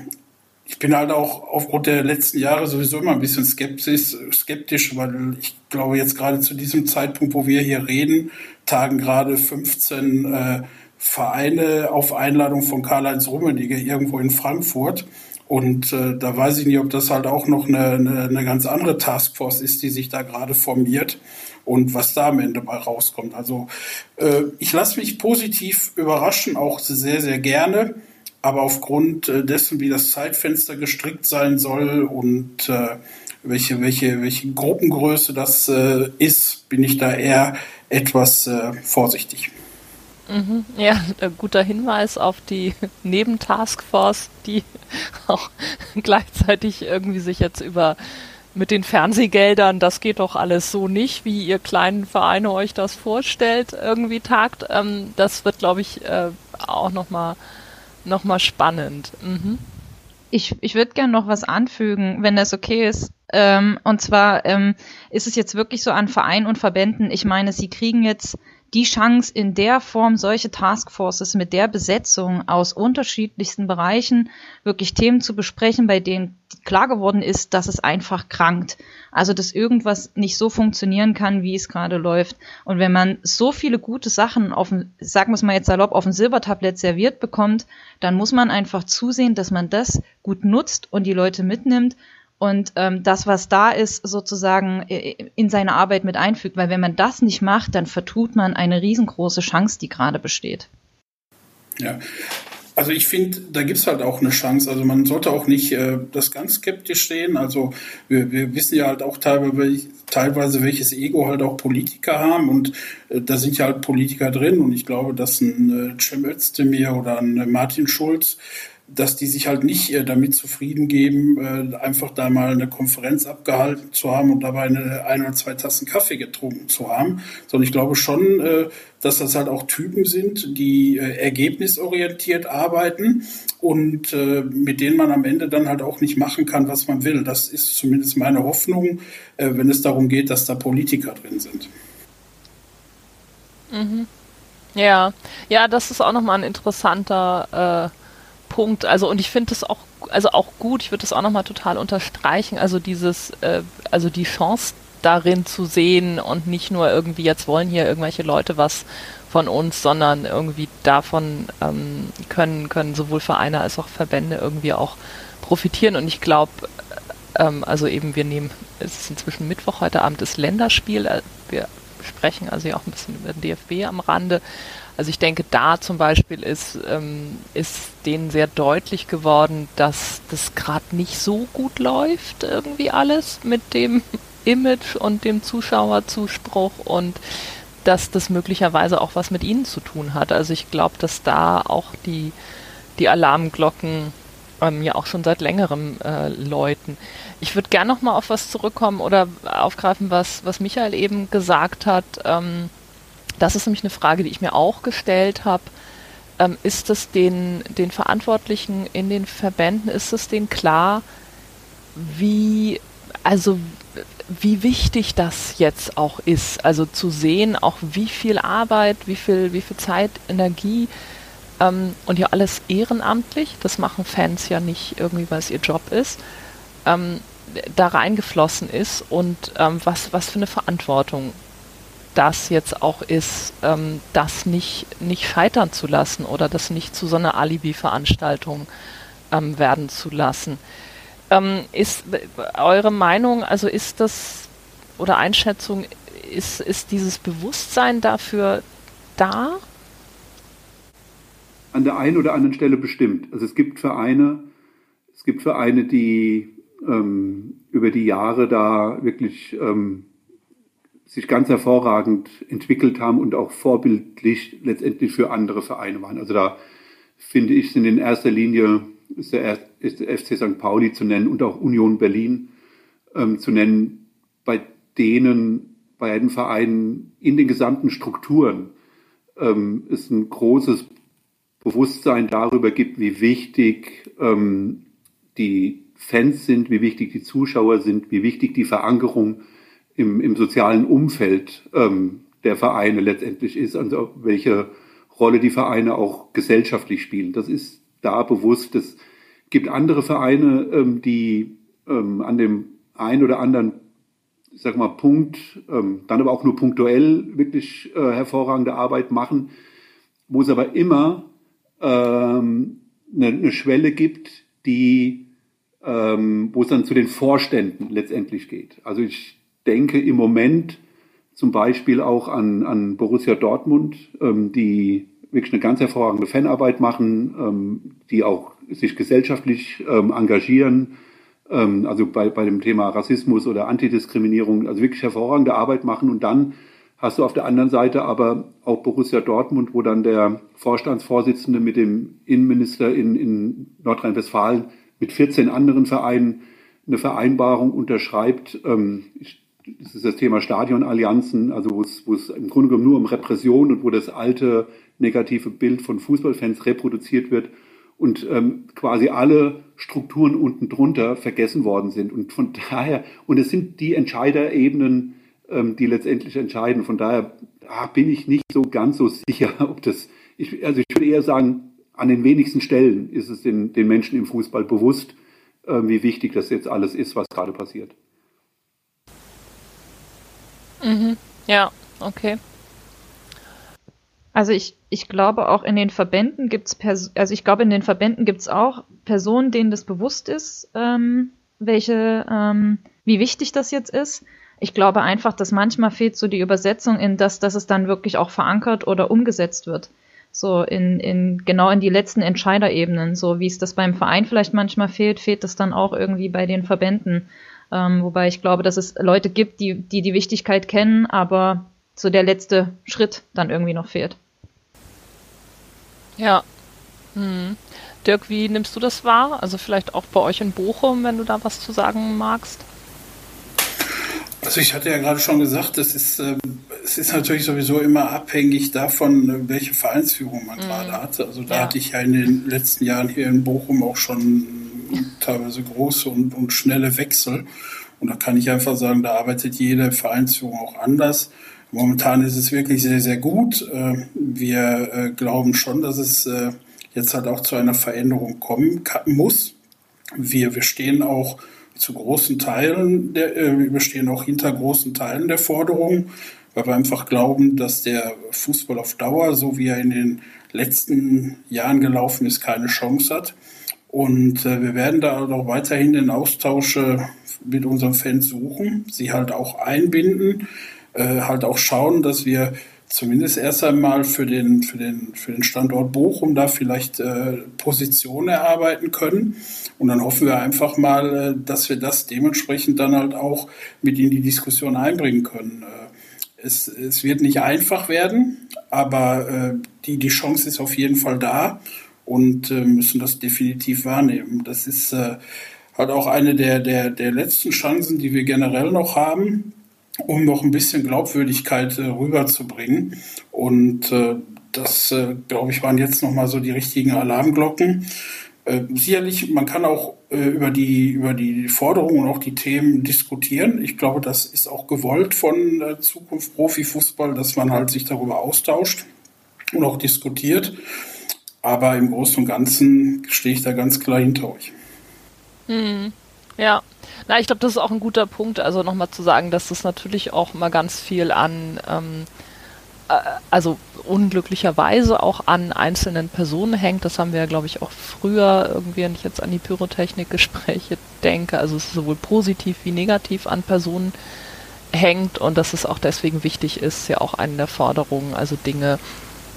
ich bin halt auch aufgrund der letzten Jahre sowieso immer ein bisschen skeptisch, skeptisch, weil ich glaube jetzt gerade zu diesem Zeitpunkt, wo wir hier reden, tagen gerade 15 äh, Vereine auf Einladung von Karl-Heinz Rummenigge irgendwo in Frankfurt. Und äh, da weiß ich nicht, ob das halt auch noch eine, eine, eine ganz andere Taskforce ist, die sich da gerade formiert und was da am Ende mal rauskommt. Also äh, ich lasse mich positiv überraschen, auch sehr, sehr gerne. Aber aufgrund äh, dessen, wie das Zeitfenster gestrickt sein soll und äh, welche, welche, welche Gruppengröße das äh, ist, bin ich da eher etwas äh, vorsichtig. Mhm, ja, guter Hinweis auf die Nebentaskforce, die auch gleichzeitig irgendwie sich jetzt über mit den Fernsehgeldern, das geht doch alles so nicht, wie ihr kleinen Vereine euch das vorstellt, irgendwie tagt. Ähm, das wird, glaube ich, äh, auch nochmal noch mal spannend. Mhm. Ich, ich würde gerne noch was anfügen, wenn das okay ist. Ähm, und zwar ähm, ist es jetzt wirklich so an Vereinen und Verbänden, ich meine, sie kriegen jetzt die Chance, in der Form solche Taskforces mit der Besetzung aus unterschiedlichsten Bereichen wirklich Themen zu besprechen, bei denen klar geworden ist, dass es einfach krankt. Also, dass irgendwas nicht so funktionieren kann, wie es gerade läuft. Und wenn man so viele gute Sachen auf dem, sagen wir es mal jetzt salopp, auf dem Silbertablett serviert bekommt, dann muss man einfach zusehen, dass man das gut nutzt und die Leute mitnimmt und ähm, das, was da ist, sozusagen in seine Arbeit mit einfügt. Weil wenn man das nicht macht, dann vertut man eine riesengroße Chance, die gerade besteht. Ja, also ich finde, da gibt es halt auch eine Chance. Also man sollte auch nicht äh, das ganz skeptisch sehen. Also wir, wir wissen ja halt auch teilweise, teilweise, welches Ego halt auch Politiker haben und äh, da sind ja halt Politiker drin und ich glaube, dass ein äh, Cem Özdemir oder ein äh, Martin Schulz dass die sich halt nicht äh, damit zufrieden geben, äh, einfach da mal eine Konferenz abgehalten zu haben und dabei eine, ein oder zwei Tassen Kaffee getrunken zu haben, sondern ich glaube schon, äh, dass das halt auch Typen sind, die ergebnisorientiert arbeiten und mit denen man am Ende dann halt auch nicht machen kann, was man will. Das ist zumindest meine Hoffnung, wenn es darum geht, dass da Politiker drin sind. Mhm. Ja, ja, das ist auch nochmal ein interessanter äh Punkt. Also und ich finde das auch, also auch gut. Ich würde das auch nochmal total unterstreichen. Also dieses, äh, also die Chance darin zu sehen und nicht nur irgendwie jetzt wollen hier irgendwelche Leute was von uns, sondern irgendwie davon ähm, können können sowohl Vereine als auch Verbände irgendwie auch profitieren. Und ich glaube, ähm, also eben wir nehmen, es ist inzwischen Mittwoch, heute Abend ist Länderspiel. Äh, wir sprechen also ja auch ein bisschen über den DFB am Rande. Also ich denke, da zum Beispiel ist, ähm, ist denen sehr deutlich geworden, dass das gerade nicht so gut läuft, irgendwie alles mit dem Image und dem Zuschauerzuspruch und dass das möglicherweise auch was mit ihnen zu tun hat. Also ich glaube, dass da auch die, die Alarmglocken ähm, ja auch schon seit längerem äh, läuten. Ich würde gerne noch mal auf was zurückkommen oder aufgreifen, was, was Michael eben gesagt hat. Ähm, das ist nämlich eine Frage, die ich mir auch gestellt habe. Ähm, ist es den, den Verantwortlichen in den Verbänden, ist es denen klar, wie, also wie wichtig das jetzt auch ist? Also zu sehen, auch wie viel Arbeit, wie viel, wie viel Zeit, Energie ähm, und ja alles ehrenamtlich, das machen Fans ja nicht irgendwie, weil es ihr Job ist, ähm, da reingeflossen ist und ähm, was, was für eine Verantwortung das jetzt auch ist, ähm, das nicht, nicht scheitern zu lassen oder das nicht zu so einer Alibi-Veranstaltung ähm, werden zu lassen. Ähm, ist eure Meinung, also ist das oder Einschätzung, ist, ist dieses Bewusstsein dafür da? An der einen oder anderen Stelle bestimmt. Also es gibt Vereine, es gibt Vereine, die ähm, über die Jahre da wirklich ähm, sich ganz hervorragend entwickelt haben und auch vorbildlich letztendlich für andere Vereine waren. Also da finde ich, sind in erster Linie ist der, ist der FC St. Pauli zu nennen und auch Union Berlin ähm, zu nennen, bei denen beiden Vereinen in den gesamten Strukturen ähm, es ein großes Bewusstsein darüber gibt, wie wichtig ähm, die Fans sind, wie wichtig die Zuschauer sind, wie wichtig die Verankerung im, im sozialen Umfeld ähm, der Vereine letztendlich ist, also welche Rolle die Vereine auch gesellschaftlich spielen. Das ist da bewusst. Es gibt andere Vereine, ähm, die ähm, an dem einen oder anderen, ich sag mal, Punkt, ähm, dann aber auch nur punktuell wirklich äh, hervorragende Arbeit machen, wo es aber immer ähm, eine, eine Schwelle gibt, die ähm, wo es dann zu den Vorständen letztendlich geht. Also ich denke im Moment zum Beispiel auch an, an Borussia Dortmund, ähm, die wirklich eine ganz hervorragende Fanarbeit machen, ähm, die auch sich gesellschaftlich ähm, engagieren, ähm, also bei, bei dem Thema Rassismus oder Antidiskriminierung, also wirklich hervorragende Arbeit machen. Und dann hast du auf der anderen Seite aber auch Borussia Dortmund, wo dann der Vorstandsvorsitzende mit dem Innenminister in, in Nordrhein-Westfalen mit 14 anderen Vereinen eine Vereinbarung unterschreibt. Ähm, das ist das Thema Stadionallianzen, also wo es, wo es im Grunde genommen nur um Repression und wo das alte negative Bild von Fußballfans reproduziert wird und ähm, quasi alle Strukturen unten drunter vergessen worden sind. Und von daher, und es sind die Entscheiderebenen, die letztendlich entscheiden. Von daher ah, bin ich nicht so ganz so sicher, ob das, ich, also ich würde eher sagen, an den wenigsten Stellen ist es den, den Menschen im Fußball bewusst, äh, wie wichtig das jetzt alles ist, was gerade passiert. Mhm. Ja, okay. Also ich, ich glaube auch in den Verbänden gibt es, also ich glaube in den Verbänden gibt es auch Personen, denen das bewusst ist, ähm, welche, ähm, wie wichtig das jetzt ist. Ich glaube einfach, dass manchmal fehlt so die Übersetzung in das, dass es dann wirklich auch verankert oder umgesetzt wird. So in, in genau in die letzten Entscheiderebenen. So wie es das beim Verein vielleicht manchmal fehlt, fehlt das dann auch irgendwie bei den Verbänden. Ähm, wobei ich glaube, dass es Leute gibt, die, die die Wichtigkeit kennen, aber so der letzte Schritt dann irgendwie noch fehlt. Ja. Hm. Dirk, wie nimmst du das wahr? Also vielleicht auch bei euch in Bochum, wenn du da was zu sagen magst? Also ich hatte ja gerade schon gesagt, das ist, äh, es ist natürlich sowieso immer abhängig davon, welche Vereinsführung man mhm. gerade hat. Also da ja. hatte ich ja in den letzten Jahren hier in Bochum auch schon teilweise große und, und schnelle Wechsel. Und da kann ich einfach sagen, da arbeitet jede Vereinsführung auch anders. Momentan ist es wirklich sehr, sehr gut. Äh, wir äh, glauben schon, dass es äh, jetzt halt auch zu einer Veränderung kommen muss. Wir, wir stehen auch zu großen Teilen, der, wir stehen auch hinter großen Teilen der Forderungen, weil wir einfach glauben, dass der Fußball auf Dauer, so wie er in den letzten Jahren gelaufen ist, keine Chance hat. Und äh, wir werden da auch weiterhin den Austausch äh, mit unseren Fans suchen, sie halt auch einbinden, äh, halt auch schauen, dass wir zumindest erst einmal für den, für den, für den Standort Bochum da vielleicht äh, Positionen erarbeiten können. Und dann hoffen wir einfach mal, äh, dass wir das dementsprechend dann halt auch mit in die Diskussion einbringen können. Äh, es, es wird nicht einfach werden, aber äh, die, die Chance ist auf jeden Fall da und äh, müssen das definitiv wahrnehmen. Das ist äh, halt auch eine der, der, der letzten Chancen, die wir generell noch haben, um noch ein bisschen Glaubwürdigkeit äh, rüberzubringen. Und äh, das, äh, glaube ich, waren jetzt nochmal so die richtigen Alarmglocken. Äh, sicherlich, man kann auch äh, über, die, über die Forderungen und auch die Themen diskutieren. Ich glaube, das ist auch gewollt von äh, Zukunft Profifußball, dass man halt sich darüber austauscht und auch diskutiert. Aber im Großen und Ganzen stehe ich da ganz klar hinter euch. Hm. Ja, na, ich glaube, das ist auch ein guter Punkt. Also nochmal zu sagen, dass das natürlich auch mal ganz viel an, ähm, äh, also unglücklicherweise auch an einzelnen Personen hängt. Das haben wir ja, glaube ich, auch früher irgendwie, wenn ich jetzt an die Pyrotechnik-Gespräche denke, also es ist sowohl positiv wie negativ an Personen hängt und dass es auch deswegen wichtig ist, ja auch eine der Forderungen, also Dinge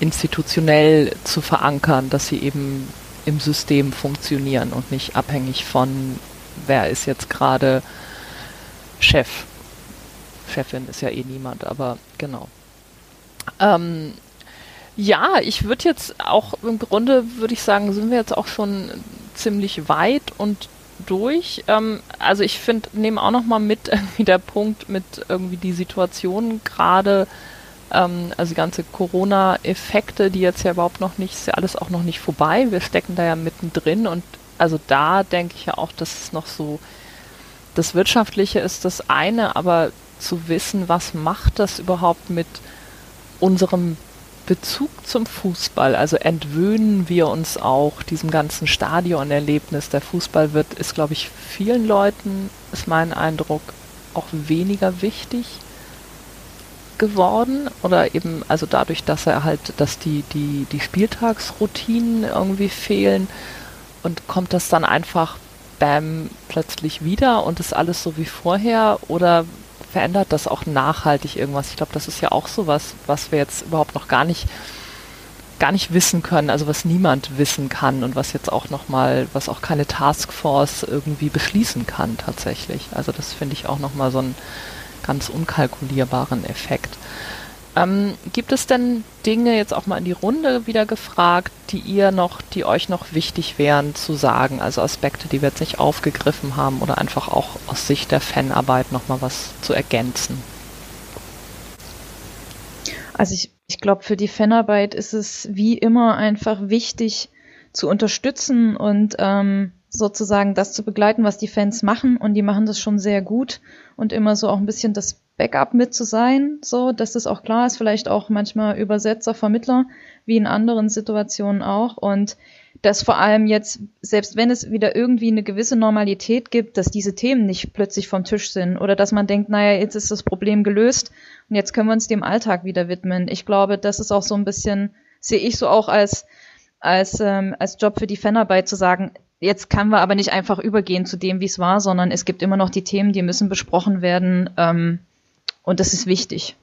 institutionell zu verankern, dass sie eben im System funktionieren und nicht abhängig von wer ist jetzt gerade Chef. Chefin ist ja eh niemand, aber genau. Ähm, ja, ich würde jetzt auch im Grunde, würde ich sagen, sind wir jetzt auch schon ziemlich weit und durch. Ähm, also ich finde, nehme auch noch mal mit irgendwie der Punkt mit irgendwie die Situation gerade, ähm, also die ganze Corona-Effekte, die jetzt ja überhaupt noch nicht, ist ja alles auch noch nicht vorbei. Wir stecken da ja mittendrin und also da denke ich ja auch, dass es noch so, das Wirtschaftliche ist das eine, aber zu wissen, was macht das überhaupt mit unserem Bezug zum Fußball? Also entwöhnen wir uns auch diesem ganzen Stadionerlebnis. Der Fußball wird, ist, glaube ich, vielen Leuten, ist mein Eindruck, auch weniger wichtig geworden oder eben also dadurch, dass er halt, dass die die die Spieltagsroutinen irgendwie fehlen, und kommt das dann einfach bam plötzlich wieder und ist alles so wie vorher oder verändert das auch nachhaltig irgendwas? Ich glaube, das ist ja auch so was, was wir jetzt überhaupt noch gar nicht gar nicht wissen können, also was niemand wissen kann und was jetzt auch nochmal, was auch keine Taskforce irgendwie beschließen kann tatsächlich. Also das finde ich auch nochmal so einen ganz unkalkulierbaren Effekt. Ähm, gibt es denn Dinge jetzt auch mal in die Runde wieder gefragt, die ihr noch, die euch noch wichtig wären zu sagen? Also Aspekte, die wir jetzt nicht aufgegriffen haben oder einfach auch aus Sicht der Fanarbeit noch mal was zu ergänzen? Also ich, ich glaube, für die Fanarbeit ist es wie immer einfach wichtig zu unterstützen und ähm, sozusagen das zu begleiten, was die Fans machen. Und die machen das schon sehr gut und immer so auch ein bisschen das Backup mit zu sein, so dass das auch klar ist, vielleicht auch manchmal Übersetzer, Vermittler, wie in anderen Situationen auch. Und dass vor allem jetzt, selbst wenn es wieder irgendwie eine gewisse Normalität gibt, dass diese Themen nicht plötzlich vom Tisch sind oder dass man denkt, naja, jetzt ist das Problem gelöst und jetzt können wir uns dem Alltag wieder widmen. Ich glaube, das ist auch so ein bisschen, sehe ich so auch als, als, ähm, als Job für die Fanarbeit zu sagen, jetzt können wir aber nicht einfach übergehen zu dem, wie es war, sondern es gibt immer noch die Themen, die müssen besprochen werden. Ähm, und das ist wichtig.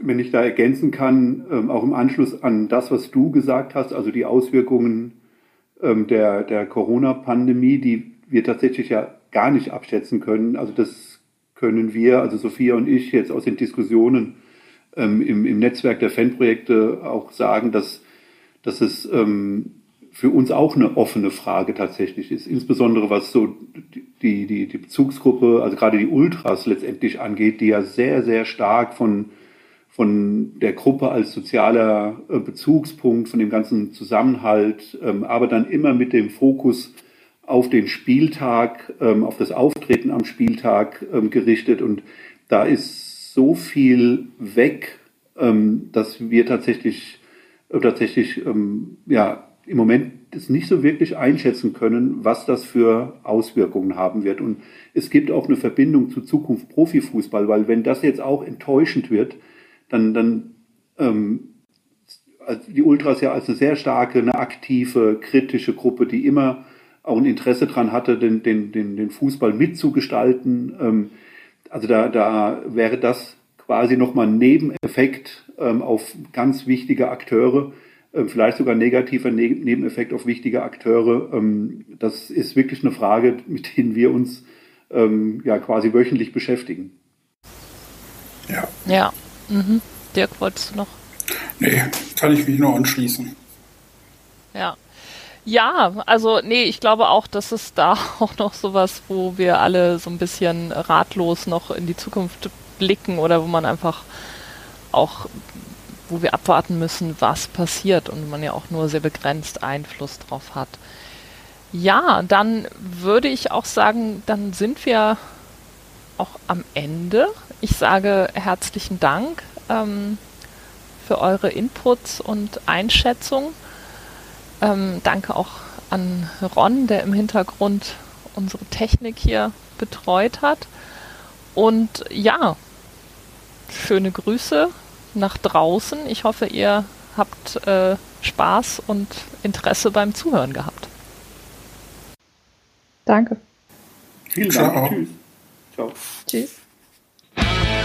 Wenn ich da ergänzen kann, ähm, auch im Anschluss an das, was du gesagt hast, also die Auswirkungen ähm, der, der Corona-Pandemie, die wir tatsächlich ja gar nicht abschätzen können. Also das können wir, also Sophia und ich jetzt aus den Diskussionen ähm, im, im Netzwerk der Fanprojekte auch sagen, dass, dass es für uns auch eine offene Frage tatsächlich ist, insbesondere was so die, die, die Bezugsgruppe, also gerade die Ultras letztendlich angeht, die ja sehr, sehr stark von, von der Gruppe als sozialer äh, Bezugspunkt, von dem ganzen Zusammenhalt, ähm, aber dann immer mit dem Fokus auf den Spieltag, ähm, auf das Auftreten am Spieltag ähm, gerichtet. Und da ist so viel weg, dass wir tatsächlich, äh, tatsächlich ja, im Moment es nicht so wirklich einschätzen können, was das für Auswirkungen haben wird. Und es gibt auch eine Verbindung zu Zukunft Profifußball, weil wenn das jetzt auch enttäuschend wird, dann, dann ähm, die Ultras ja als eine sehr starke, eine aktive, kritische Gruppe, die immer auch ein Interesse daran hatte, den, den, den, den Fußball mitzugestalten. Ähm, also da, da wäre das quasi nochmal ein Nebeneffekt ähm, auf ganz wichtige Akteure, vielleicht sogar negativer Nebeneffekt auf wichtige Akteure. Ähm, das ist wirklich eine Frage, mit denen wir uns ähm, ja quasi wöchentlich beschäftigen. Ja. Ja. Mhm. Dirk, wolltest du noch? Nee, kann ich mich nur anschließen. Ja. Ja, also nee, ich glaube auch, dass es da auch noch sowas, wo wir alle so ein bisschen ratlos noch in die Zukunft blicken oder wo man einfach auch wo wir abwarten müssen, was passiert und man ja auch nur sehr begrenzt Einfluss drauf hat. Ja, dann würde ich auch sagen, dann sind wir auch am Ende. Ich sage herzlichen Dank ähm, für eure Inputs und Einschätzungen. Ähm, danke auch an Ron, der im Hintergrund unsere Technik hier betreut hat. Und ja, schöne Grüße nach draußen. Ich hoffe, ihr habt äh, Spaß und Interesse beim Zuhören gehabt. Danke. Vielen Dank. Tschüss. Ciao. Tschüss.